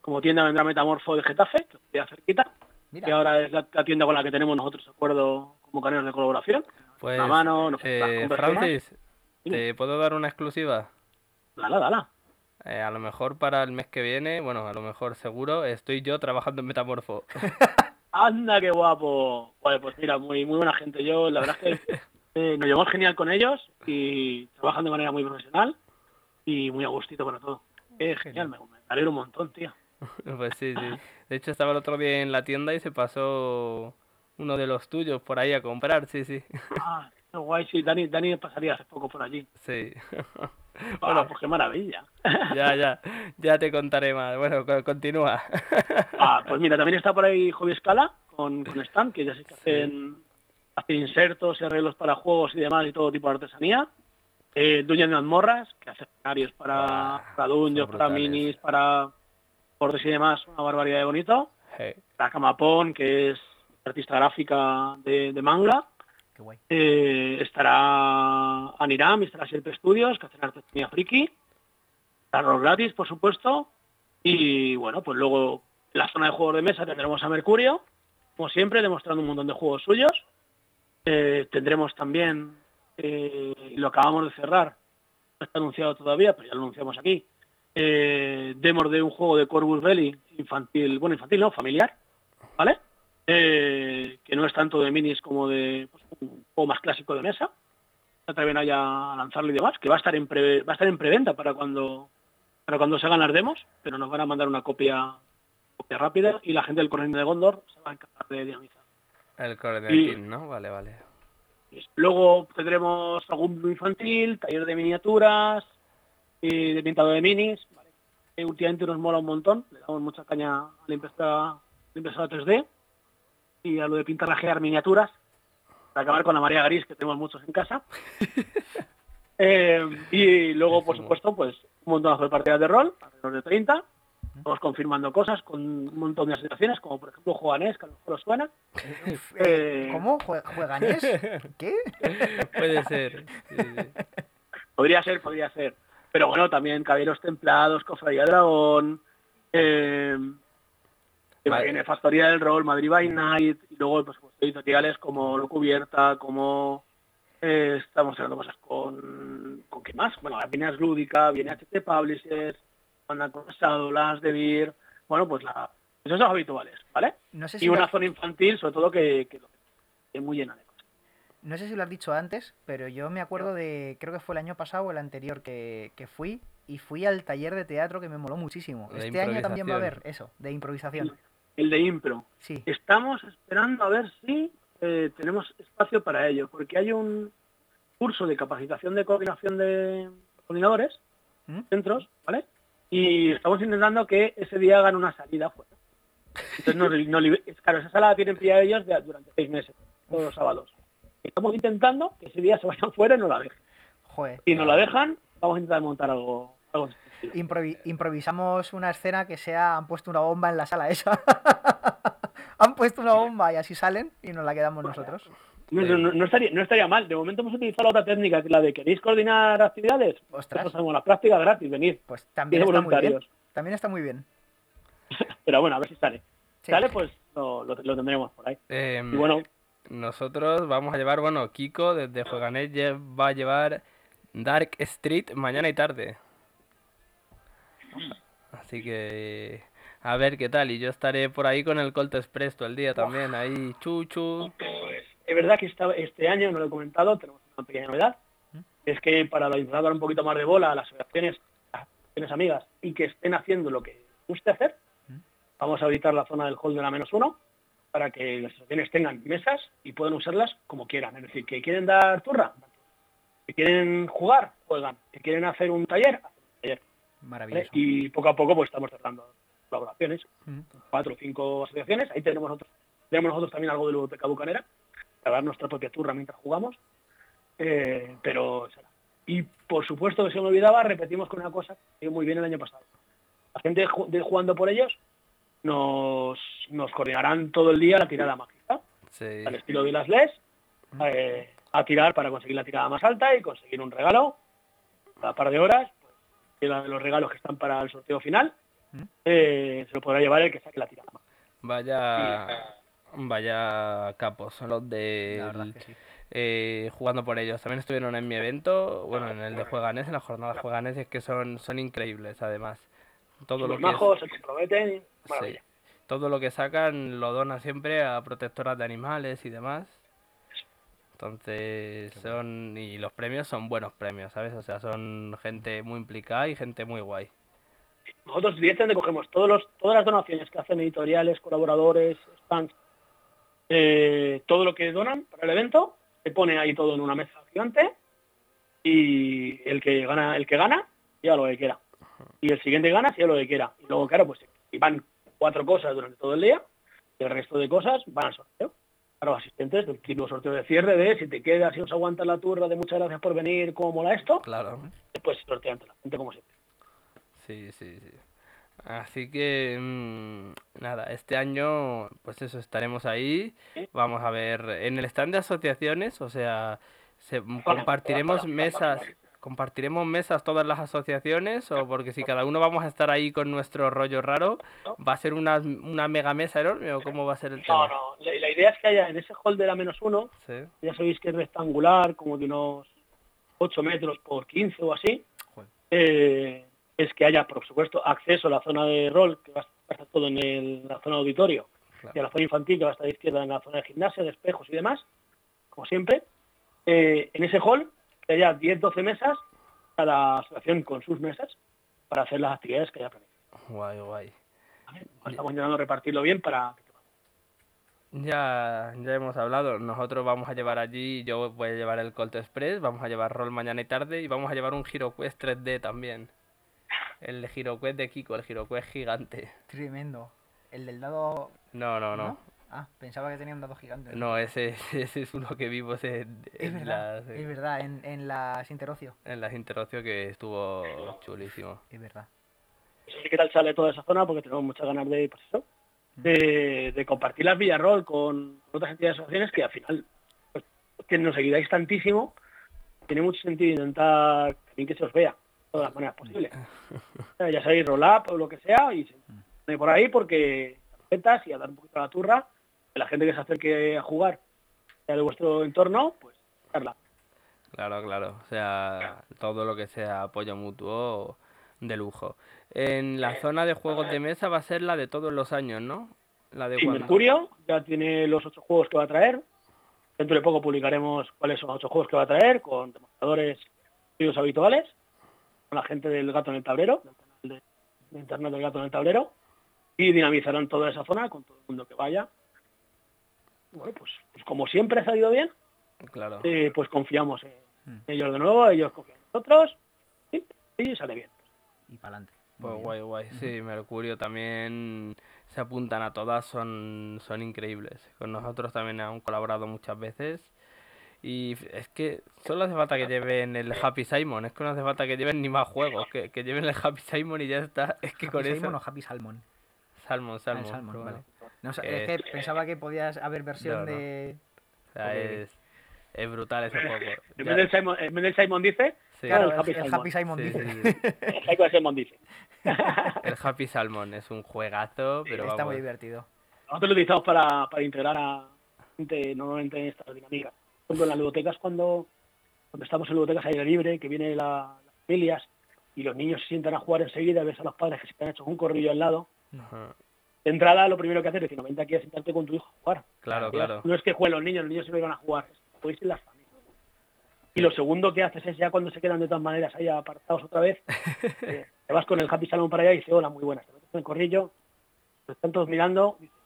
Como tienda vendrá Metamorfo de Getafe, que queda cerquita, que ahora es la, tienda con la que tenemos nosotros acuerdo como caneros de colaboración. Pues, mano, eh, Francis, ¿te puedo dar una exclusiva? Dala, dala. Eh, a lo mejor para el mes que viene, bueno, a lo mejor seguro, estoy yo trabajando en Metamorfo. Anda, qué guapo. Vale, pues mira, muy, muy buena gente. Yo, la verdad es que eh, nos llevamos genial con ellos y trabajan de manera muy profesional y muy a gustito para todo. Es genial, me, me alegro un montón, tío. pues sí, sí. De hecho, estaba el otro día en la tienda y se pasó uno de los tuyos por ahí a comprar, sí, sí. Ah, qué guay, sí. Dani, Dani pasaría hace poco por allí. Sí. Bueno, pues qué maravilla. Ya, ya, ya te contaré más. Bueno, continúa. Ah, pues mira, también está por ahí Hobby Scala con, con Stan, que ya sé que hacen, insertos y arreglos para juegos y demás y todo tipo de artesanía. Eh, Dungeon de Mazmorras, que hace escenarios para, ah, para Dungeons, para minis, para portes y demás, una barbaridad de bonito. Para Camapón, que es artista gráfica de, de manga. Eh, estará Aniram y estará Sierpe Studios, que hacen artesanía friki. Estará gratis, por supuesto. Y bueno, pues luego en la zona de juegos de mesa tendremos a Mercurio, como siempre, demostrando un montón de juegos suyos. Eh, tendremos también, eh, lo acabamos de cerrar, no está anunciado todavía, pero ya lo anunciamos aquí, eh, demos de un juego de Corvus Belli infantil, bueno, infantil no, familiar, ¿vale? Eh, que no es tanto de minis como de pues, un juego más clásico de mesa. Se atreven a lanzarlo y demás, que va a estar en va a estar en preventa para cuando para cuando se hagan las demos, pero nos van a mandar una copia, copia rápida y la gente del Correo de Gondor se va a encargar de dinamizar. El Correo de ¿no? Vale, vale. Luego tendremos algún infantil, taller de miniaturas, y de pintado de minis. Vale. últimamente nos mola un montón, le damos mucha caña a la impresora, la impresora 3D y a lo de pintar pintar miniaturas, para acabar con la María Gris, que tenemos muchos en casa. Eh, y luego, por supuesto, pues un montón de partidas de rol, alrededor de 30, todos confirmando cosas con un montón de asociaciones, como por ejemplo Jueganés, que a lo mejor os suena. Eh, ¿Cómo? ¿Jueganés? ¿Qué? Puede ser. Podría ser, podría ser. Pero bueno, también Caballeros Templados, Cofradía Dragón, eh, viene Factoría del Rol, Madrid by Night, y luego pues, editoriales como Lo Cubierta, como eh, estamos haciendo cosas con, con qué más, bueno, viene Lúdica, viene HT Publishers, Banda Cruzado, Las de Beer, bueno, pues la, esos son habituales, ¿vale? y una zona infantil, sobre todo, que, que, es muy llena de. No sé si lo has dicho antes, pero yo me acuerdo de, creo que fue el año pasado o el anterior que, que fui, y fui al taller de teatro que me moló muchísimo. este año también va a haber eso, de improvisación el de Impro. Sí. Estamos esperando a ver si eh, tenemos espacio para ello, porque hay un curso de capacitación de coordinación de coordinadores, ¿Mm? centros, ¿vale? Y estamos intentando que ese día hagan una salida fuera. Entonces, no, no, claro, esa sala la tienen pillada ellos durante seis meses, todos los sábados. Estamos intentando que ese día se vayan fuera y no la dejen. Joder. Si no la dejan, vamos a intentar montar algo, algo improvisamos una escena que sea, han puesto una bomba en la sala esa. han puesto una bomba y así salen y nos la quedamos nosotros. No, estaría, no estaría mal. De momento hemos utilizado la otra técnica, que la de queréis coordinar actividades. Ostras. Pues la práctica gratis, venir. Pues también está muy bien. También está muy bien. Pero bueno, a ver si sale. Sale, pues lo, tendremos por ahí. Em, y bueno. Nosotros vamos a llevar, bueno, Kiko desde Jueganet va a llevar Dark Street mañana y tarde. Así que a ver qué tal. Y yo estaré por ahí con el Colt Express todo el día también, ahí chuchu. Pues, es verdad que este año, no lo he comentado, tenemos una pequeña novedad. es que para intentar dar un poquito más de bola a las asociaciones, a las asociaciones amigas y que estén haciendo lo que guste hacer, vamos a habilitar la zona del hall de la menos uno para que las asociaciones tengan mesas y puedan usarlas como quieran. Es decir, que quieren dar turra, que quieren jugar, juegan, que quieren hacer un taller, un taller. Maravilloso. Y poco a poco pues estamos tratando colaboraciones, cuatro o cinco asociaciones, ahí tenemos nosotros, tenemos nosotros también algo de biblioteca bucanera, para dar nuestra propia turra mientras jugamos, eh, pero y por supuesto que se me olvidaba, repetimos con una cosa que muy bien el año pasado. La gente jugando por ellos nos, nos coordinarán todo el día la tirada mágica, al estilo de las LES, eh, a tirar para conseguir la tirada más alta y conseguir un regalo. A par de horas, pues, de los regalos que están para el sorteo final, eh, se lo podrá llevar el que saque la tirada. Vaya, vaya capos los de eh, jugando por ellos. También estuvieron en mi evento, bueno, en el de Jueganes, en la jornada Jueganes, es que son, son increíbles además. Todo lo que se comprometen, Todo lo que sacan lo donan siempre a protectoras de animales y demás. Entonces, son. Y los premios son buenos premios, ¿sabes? O sea, son gente muy implicada y gente muy guay. Nosotros directamente cogemos todos los, todas las donaciones que hacen editoriales, colaboradores, stands, eh, todo lo que donan para el evento, se pone ahí todo en una mesa gigante y el que gana, el que gana, ya lo que quiera. Y el siguiente gana, ya lo que quiera. Y luego, claro, pues si van cuatro cosas durante todo el día, y el resto de cosas van al sorteo. Claro, asistentes del tipo sorteo de cierre de si te quedas y os aguanta la turra de muchas gracias por venir, cómo mola esto. Claro. Después sortean la gente como siempre. Sí, sí, sí. Así que mm, nada, este año pues eso estaremos ahí. Vamos a ver en el stand de asociaciones, o sea, se, compartiremos mesas, compartiremos mesas todas las asociaciones o porque si cada uno vamos a estar ahí con nuestro rollo raro, va a ser una, una mega mesa enorme o cómo va a ser el tema. No, no, la, idea es que haya en ese hall de la menos uno, ya sabéis que es rectangular, como de unos 8 metros por 15 o así. Eh, es que haya, por supuesto, acceso a la zona de rol, que va a estar todo en la zona de auditorio, y a la zona infantil, que va a estar a izquierda en la zona de gimnasia, de espejos y demás, como siempre. Eh, en ese hall, que haya 10-12 mesas, cada asociación con sus mesas, para hacer las actividades que haya planificado. Guay, guay. Estamos intentando repartirlo bien para ya, ya hemos hablado. Nosotros vamos a llevar allí, yo voy a llevar el Colt Express, vamos a llevar rol mañana y tarde y vamos a llevar un HeroQuest 3D también. El GiroQuest de Kiko, el GiroQuest gigante. Tremendo. El del dado. No, no, no. Ah, pensaba que tenía un dado gigante. No, ese, ese es uno que vimos en, es verdad, las, es verdad, en, en las Interocio. En las Interocio que estuvo chulísimo. Es verdad. ¿Qué tal sale toda esa zona? Porque tenemos muchas ganas de, pues eso, de, de compartir las Villarrol con otras entidades asociaciones que al final, pues, que nos seguidáis tantísimo, tiene mucho sentido intentar que se os vea todas las maneras posibles. ya sabéis, roll up o lo que sea y se por ahí porque y a dar un poquito la turra, que la gente que se acerque a jugar de vuestro entorno, pues darla. Claro, claro. O sea, todo lo que sea apoyo mutuo de lujo. En la zona de juegos de mesa va a ser la de todos los años, ¿no? La de sí, Mercurio ya tiene los ocho juegos que va a traer. Dentro de poco publicaremos cuáles son los ocho juegos que va a traer con demostradores habituales con la gente del Gato en el Tablero, de, Internet del Gato en el Tablero, y dinamizarán toda esa zona con todo el mundo que vaya. Bueno, pues, pues como siempre ha salido bien, claro. Eh, pues confiamos en mm. ellos de nuevo, ellos confían en nosotros, y, sale bien. Y para adelante. Pues guay, guay. Sí, Mercurio también se apuntan a todas, son, son increíbles. Con nosotros también han colaborado muchas veces y es que solo hace falta que lleven el Happy Simon, es que no hace falta que lleven ni más juegos, que, que lleven el Happy Simon y ya está. Es que ¿Happy con Simon eso... o Happy Salmon? Salmon, Salmon. Ah, Salmon vale. No, es que pensaba que podías haber versión de... O sea, es, es brutal ese juego. En vez del Simon, en Simon dice... Sí. Claro, el Happy, el Happy Simon dice. el Simon dice. el Happy Salmon es un juegazo, pero Está muy divertido. Nosotros lo utilizamos para, para integrar a gente normalmente en esta dinámica ejemplo, en las bibliotecas, cuando, cuando estamos en bibliotecas aire libre, que vienen las familias y los niños se sientan a jugar enseguida, ves a los padres que se te han hecho un corrillo al lado. De entrada, lo primero que haces es decir, no, vente aquí a sentarte con tu hijo a jugar. Claro, claro. No es que jueguen los niños, los niños se vengan a jugar, podéis ir las familias. Y lo segundo que haces es ya cuando se quedan de todas maneras ahí apartados otra vez, eh, te vas con el Happy Salón para allá y dices, hola, muy buenas. Te metes en el corrillo, te están todos mirando, dices,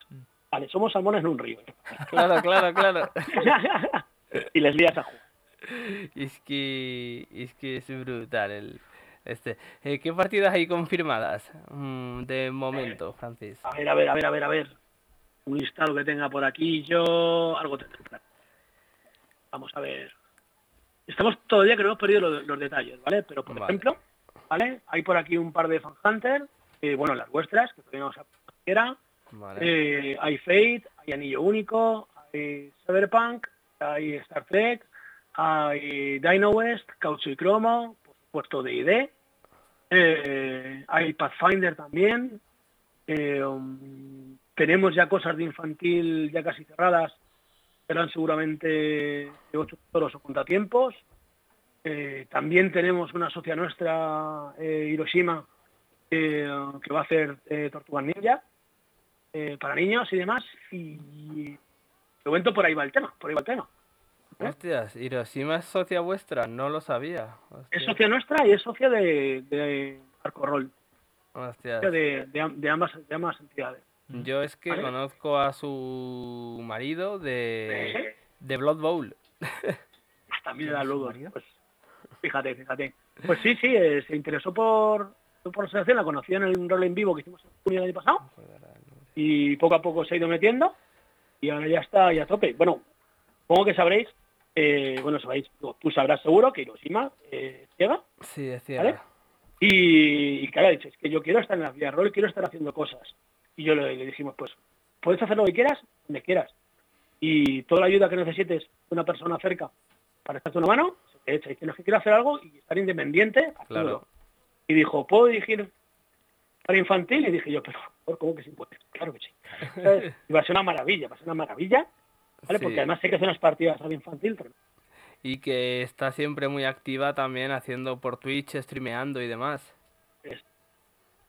vale, somos salmones en un río. Claro, claro, claro. y les lías a jugar. Es que, es que es brutal el... Este, eh, ¿Qué partidas hay confirmadas mm, de momento, Francis? A ver, a ver, a ver, a ver, a ver. Un listado que tenga por aquí yo, algo tendré. Vamos a ver. Estamos todavía que no hemos perdido los, los detalles, ¿vale? Pero, por Vale. ejemplo, ¿vale? Hay por aquí un par de Fan Hunter, eh, bueno, las vuestras, que todavía no se siquiera. Vale. Eh, hay Fate, hay Anillo Único, hay Cyberpunk, hay Star Trek, hay Dino West, Caucho y Cromo, por supuesto D&D, eh, hay Pathfinder también, eh, um, tenemos ya cosas de infantil ya casi cerradas, serán seguramente de ocho toros o contratiempos, eh, también tenemos una socia nuestra, eh, Hiroshima, que va a hacer Tortugas Ninja, para niños y demás. Y de momento por ahí va el tema, por ahí va el tema. Hostias, Hiroshima es socia vuestra, no lo sabía. Es socia nuestra y es socia de, de Arco Roll, hostias. socia de, de, am- de ambas, de ambas entidades. Yo es que ¿Vale? conozco a su marido de, de Blood Bowl. También ¿Quién da marido? Pues, fíjate, fíjate. Pues sí, sí, eh, se interesó por, por la selección, la conocí en el rol en vivo que hicimos en junio del año pasado y poco a poco se ha ido metiendo y ahora ya está ya a tope. Bueno, supongo que sabréis, eh, bueno, sabréis, digo, tú sabrás seguro que Hiroshima eh, llega Sí, es ¿Vale? cierto. y, y claro, dicho, es que yo quiero estar en la vida de rol quiero estar haciendo cosas. Y yo le, le dijimos, pues, puedes hacer lo que quieras, donde quieras. Y toda la ayuda que necesites de una persona cerca para echarte una mano, se te echa. Y tienes que quiero hacer algo y estar independiente. Claro. Y dijo, ¿puedo dirigir para infantil? Y dije yo, pero, ¿cómo que sí puedes? Claro que sí. Va a ser una maravilla, va a ser una maravilla, ¿vale? Sí. Porque además sé que hace unas partidas para infantil, pero Y que está siempre muy activa también haciendo por Twitch, streameando y demás. es-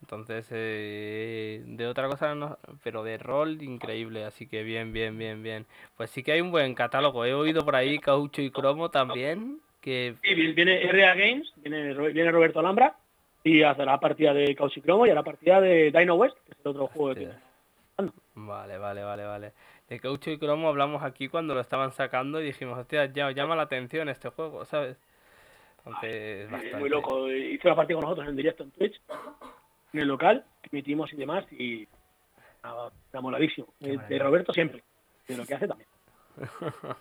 Entonces, eh, de otra cosa no, pero de rol increíble, así que bien, bien, bien, bien. Pues sí que hay un buen catálogo. He oído por ahí Caucho y Cromo también, que Sí, vi- viene RA Games, viene, viene Roberto Alhambra y hace la partida de Chaos y Cromo y la partida de Dino West, que es el otro juego que Hostia. Vale, vale, vale, vale. De Caucho y Cromo hablamos aquí cuando lo estaban sacando y dijimos, hostia, ya llama la atención este juego, ¿sabes? Entonces, Eh, bastante. muy loco. Hizo una partida con nosotros en directo en Twitch, en el local, emitimos y demás y está moladísimo. De. Roberto siempre, de lo que hace también.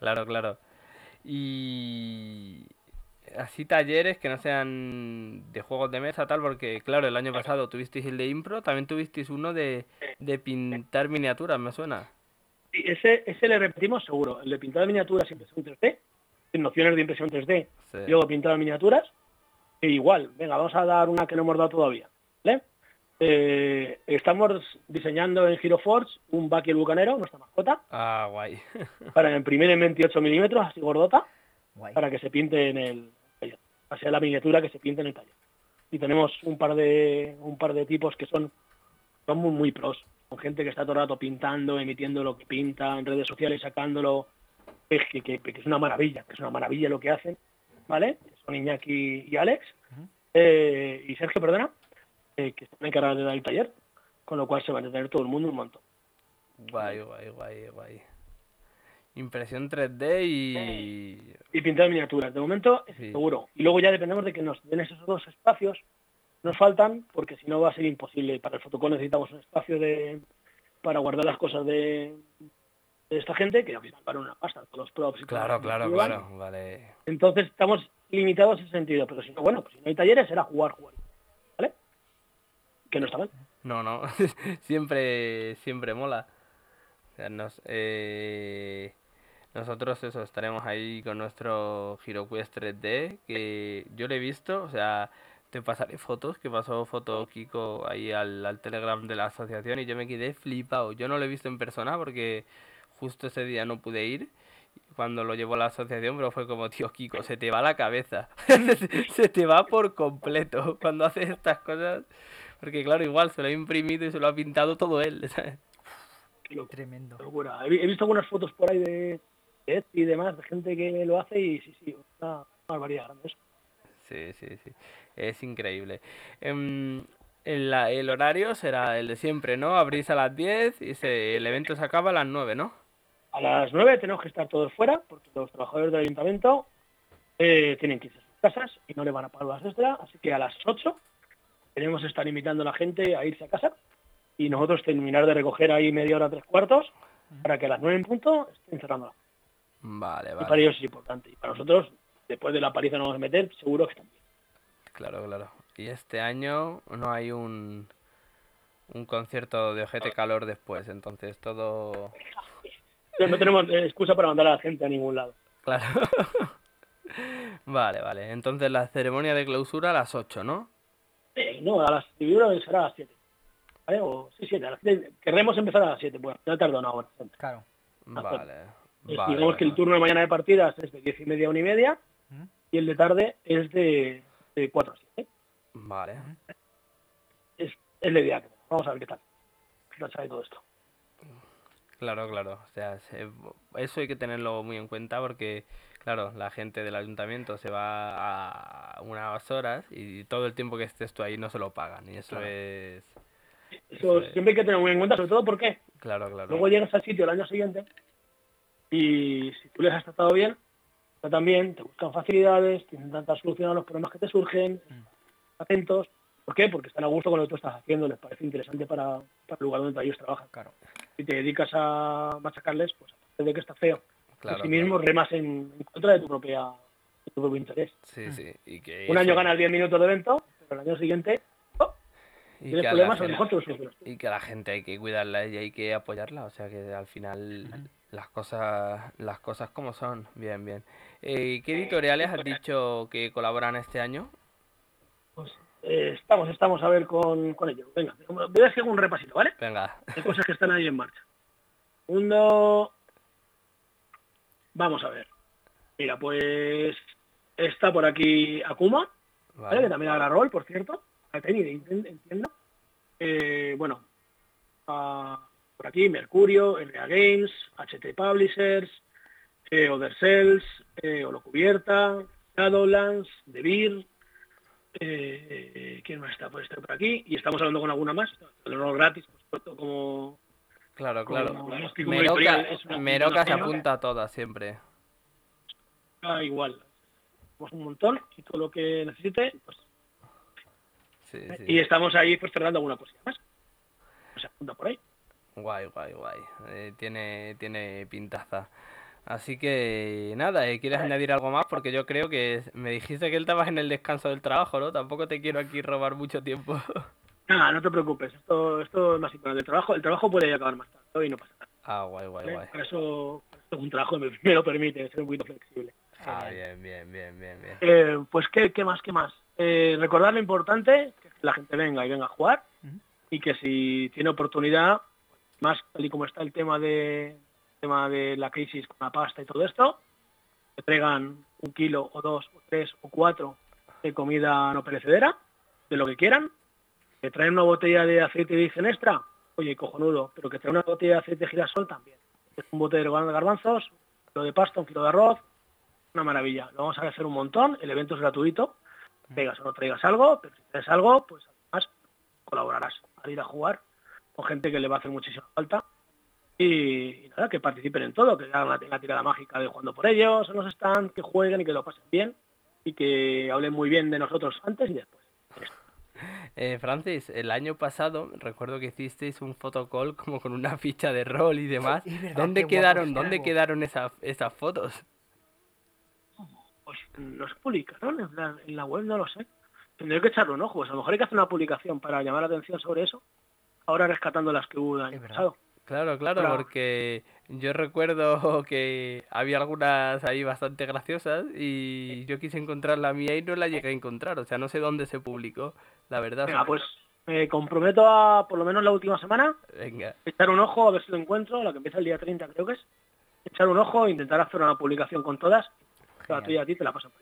Claro, claro. Y así talleres que no sean de juegos de mesa, tal, porque claro, el año pasado tuvisteis el de Impro, también tuvisteis uno de, de pintar miniaturas, me suena. Ese, ese le repetimos seguro. El de pintar miniaturas y impresión 3D, en nociones de impresión 3D, Sí. y luego pintar miniaturas. E igual, venga, vamos a dar una que no hemos dado todavía. ¿vale? Eh, estamos diseñando en Giroforge un Bucky el Bucanero, nuestra mascota, Ah, guay. para imprimir en 28 milímetros, así gordota, Guay. para que se pinte en el taller. O sea, la miniatura que se pinte en el taller. Y tenemos un par de un par de tipos que son, son muy, muy pros. Con gente que está todo el rato pintando, emitiendo lo que pinta en redes sociales, sacándolo. Es que, que- que es una maravilla, que es una maravilla lo que hacen. ¿Vale? Son Iñaki y Alex. Eh, y Sergio, perdona, eh, que están encargados de dar el taller. Con lo cual se va a entretener todo el mundo un montón. Guay, guay, guay, guay. Impresión 3D y... y pintar miniaturas. De momento, es Sí. seguro. Y luego ya dependemos de que nos den esos dos espacios. Nos faltan, porque si no va a ser imposible. Para el fotocall necesitamos un espacio de para guardar las cosas de, de esta gente, que al final vale una pasta, todos los props. y Claro, claro, claro, vale. Entonces estamos limitados en ese sentido. Pero si no, bueno, pues si no hay talleres, será jugar, jugar. ¿Vale? Que no está mal. No, no, siempre, siempre mola. O sea, nos, eh, nosotros eso, estaremos ahí con nuestro HeroQuest 3D, que yo lo he visto, o sea, te pasaré fotos, que pasó foto Kiko ahí al, al Telegram de la asociación y yo me quedé flipado. Yo no lo he visto en persona porque justo ese día no pude ir cuando lo llevó a la asociación, pero fue como, tío Kiko, se te va la cabeza, se te va por completo cuando haces estas cosas. Porque claro, igual se lo ha imprimido y se lo ha pintado todo él, ¿sabes? Qué loco. Tremendo. locura. He, he visto algunas fotos por ahí de, y demás, de gente que lo hace y sí, sí, una barbaridad grande eso. Sí, sí, sí. Es increíble. Em, el, el, horario será el de siempre, ¿no? Abrís a las 10 y se, el evento se acaba a las 9, ¿no? A las 9 tenemos que estar todos fuera porque los trabajadores del ayuntamiento eh, tienen que irse a sus casas y no le van a pagar las extras, así que a las 8 tenemos que estar invitando a la gente a irse a casa y nosotros terminar de recoger ahí media hora, tres cuartos, para que a las 9 en punto estén cerrando. Vale, vale. Y para ellos es importante. Y para nosotros, después de la paliza nos vamos a meter, seguro que también. Claro, claro. Y este año no hay un, un concierto de ojete calor después, entonces todo... No tenemos excusa para mandar a la gente a ningún lado. Claro. vale, vale. Entonces la ceremonia de clausura a las 8, ¿no? Eh, no, a las será a las 7. ¿Vale? O, sí, 7. Querremos empezar a las 7. Bueno, ya tardó una hora. Claro. Vale. Eh, vale, digamos que el turno de mañana de partidas es de 10 y media a 1 y media ¿Mm? y el de tarde es de, de 4 a 7. Vale. Es, es la idea. Vamos a ver qué tal. ¿Qué tal sale todo esto? Claro, claro. O sea, se- eso hay que tenerlo muy en cuenta porque, claro, la gente del ayuntamiento se va a unas horas y todo el tiempo que estés tú ahí no se lo pagan. Y eso Claro. es... Eso Sí. siempre hay que tener muy en cuenta, sobre todo porque Claro, claro. luego llegas al sitio el año siguiente y si tú les has tratado bien, tratan bien, te buscan facilidades, te intentan solucionar los problemas que te surgen, atentos. ¿Por qué? Porque están a gusto con lo que tú estás haciendo, les parece interesante para, para el lugar donde ellos trabajan. Claro. Si te dedicas a machacarles, pues aparte de que está feo, Claro, en sí mismo remas en, en contra de tu propia de tu propio interés. Sí, sí. Y que Un año eso- ganas 10 minutos de evento, pero el año siguiente oh, y que a problemas, a gente- mejor. Y que a la gente hay que cuidarla y hay que apoyarla, o sea que al final las cosas las cosas como son, bien, bien. Eh, ¿qué editoriales has dicho que colaboran este año? Pues eh, estamos, estamos a ver con, con ello. Venga, voy a hacer un repasito, ¿vale? Venga, de cosas que están ahí en marcha. Segundo, vamos a ver. Mira, pues está por aquí Akuma, ¿vale? que vale, también hará rol, por cierto. A Tenny, entiendo. Eh, bueno, por aquí Mercurio, RA Games, HT Publishers, eh, Other Cells, eh, Holocubierta, Shadowlands, Beer, eh, eh, ¿quién más está? Puede estar por aquí. Y estamos hablando con alguna más. El rol gratis, por supuesto, como claro, claro. como como Meroca, editorial es una- Meroca se apunta a todas siempre. Ah, igual. Tenemos un montón y todo lo que necesite, pues. Sí, sí. Y estamos ahí pues cerrando alguna cosilla más. Pues se apunta por ahí. Guay, guay, guay. Eh, tiene, tiene pintaza. Así que nada, eh, ¿quieres añadir algo más? Porque yo creo que me dijiste que él estabas en el descanso del trabajo, ¿no? Tampoco te quiero aquí robar mucho tiempo. Nada, no te preocupes. Esto, esto es más importante. El trabajo, el trabajo puede acabar más tarde y no pasa nada. Ah, guay, guay, ¿vale? guay. Para eso, es un trabajo que me, me lo permite, ser un poquito flexible. Ah, bien, bien, bien, bien, bien. Eh, pues, ¿qué, ¿qué más? ¿Qué más? Eh, recordar lo importante, que la gente venga y venga a jugar y que si tiene oportunidad, más tal y como está el tema de tema de la crisis con la pasta y todo esto, que traigan un kilo o dos o tres o cuatro de comida no perecedera, de lo que quieran, que traen una botella de aceite de virgen extra, oye, cojonudo, pero que traen una botella de aceite de girasol también. Es un bote de garbanzos, un kilo de pasta, un kilo de arroz, una maravilla. Lo vamos a hacer un montón, el evento es gratuito, traigas o no traigas algo, pero si traes algo, pues además colaborarás al ir a jugar con gente que le va a hacer muchísima falta. Y, y nada, que participen en todo, que hagan la, la tirada mágica de jugando por ellos, en los stands, que jueguen y que lo pasen bien y que hablen muy bien de nosotros antes y después. Eh, Francis, el año pasado recuerdo que hicisteis un fotocall como con una ficha de rol y demás. Verdad, ¿Dónde guapo quedaron, dónde quedaron esas, esas fotos? Pues no se publicaron en la, en la web, no lo sé. Tendré que echarle un ojo, pues a lo mejor hay que hacer una publicación para llamar la atención sobre eso. Ahora rescatando las que hubo el año pasado. Claro, claro, Claro. porque yo recuerdo que había algunas ahí bastante graciosas y yo quise encontrar la mía y no la llegué a encontrar, o sea, no sé dónde se publicó, la verdad. Venga, pues me comprometo a, por lo menos la última semana, Venga, echar un ojo, a ver si lo encuentro, la que empieza el día 30 creo que es. Echar un ojo, intentar hacer una publicación con todas. La tuya a ti te la paso.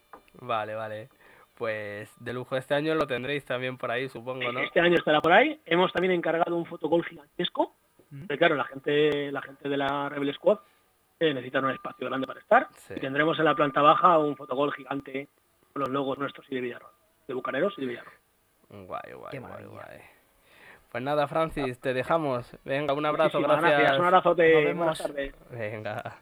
vale, vale. Pues de lujo este año lo tendréis también por ahí, supongo, ¿no? Este año estará por ahí. Hemos también encargado un fotocall gigantesco. Claro, la gente, la gente de la Rebel Squad necesitan un espacio grande para estar. Sí. Y tendremos en la planta baja un fotogol gigante con los logos nuestros y de Villarroel, de Bucaneros y de Villarroel. Guay, guay, Qué guay, guay. Pues nada, Francis, te dejamos. Venga, un abrazo, Muchísimas gracias. gracias. Un abrazote. Nos Buenas vemos. tardes. Venga.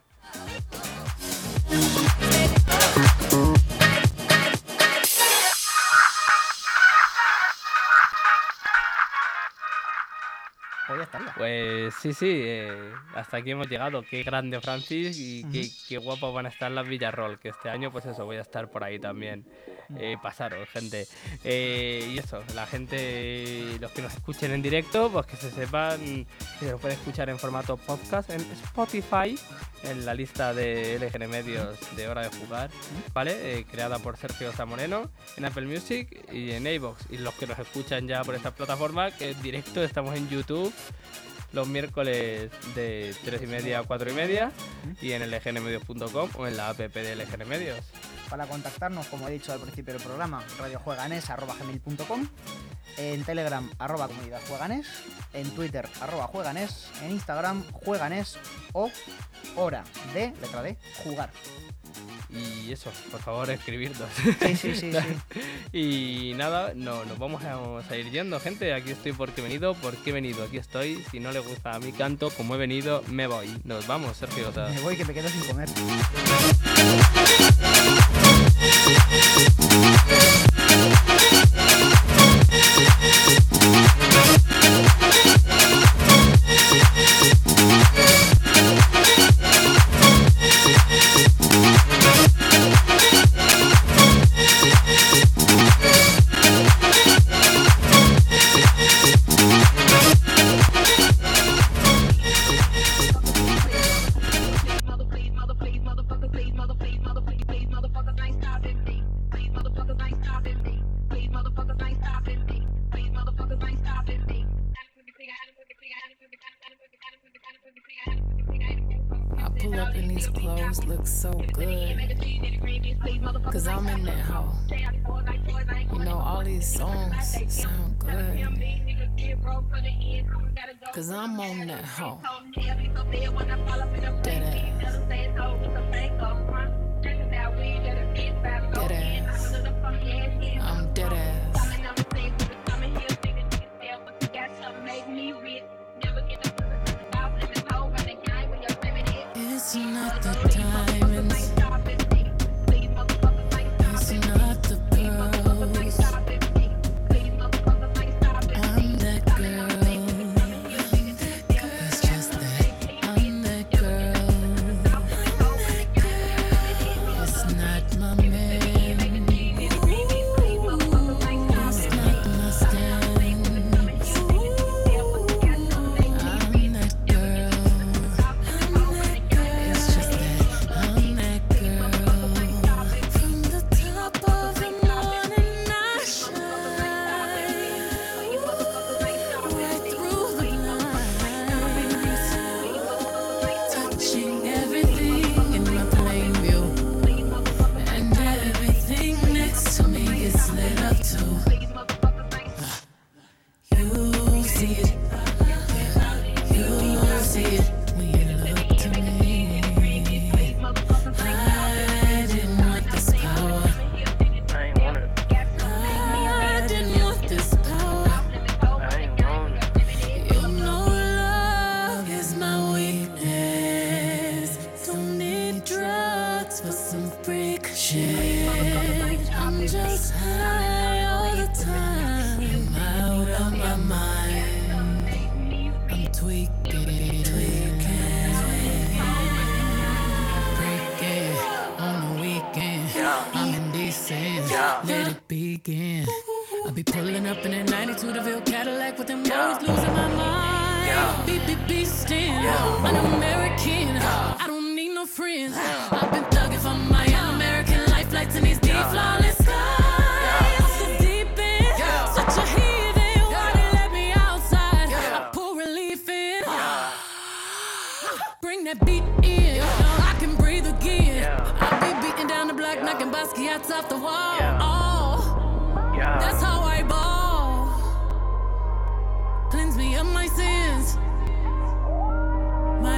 Pues. Pues sí, sí, eh, hasta aquí hemos llegado. Qué grande Francis y qué, qué guapo van a estar las Villarroel, que este año pues eso, voy a estar por ahí también. Eh, pasaros, gente. Eh, y eso, la gente, los que nos escuchen en directo, pues que se sepan que se lo pueden escuchar en formato podcast en Spotify, en la lista de LGN Medios de Hora de Jugar, ¿vale? Eh, creada por Sergio Zamoreno, en Apple Music y en iVoox. Y los que nos escuchan ya por esta plataforma, que en directo estamos en YouTube los miércoles de 3 y media a 4 y media y en lgnmedios.com o en la app de LGN Medios. Para contactarnos, como he dicho al principio del programa, radiojueganes.com, en Telegram, arroba comunidad jueganes, en Twitter, arroba jueganes, en Instagram, jueganes o hora de, letra D, jugar. Y eso, por favor, escribirnos. Sí, sí, sí, sí. y nada, no, nos vamos a, a ir yendo, gente. Aquí estoy porque he venido, porque he venido, aquí estoy. Si no le gusta mi canto, como he venido, me voy. Nos vamos, Sergio. o sea, Me voy que me quedo sin comer. phone at home.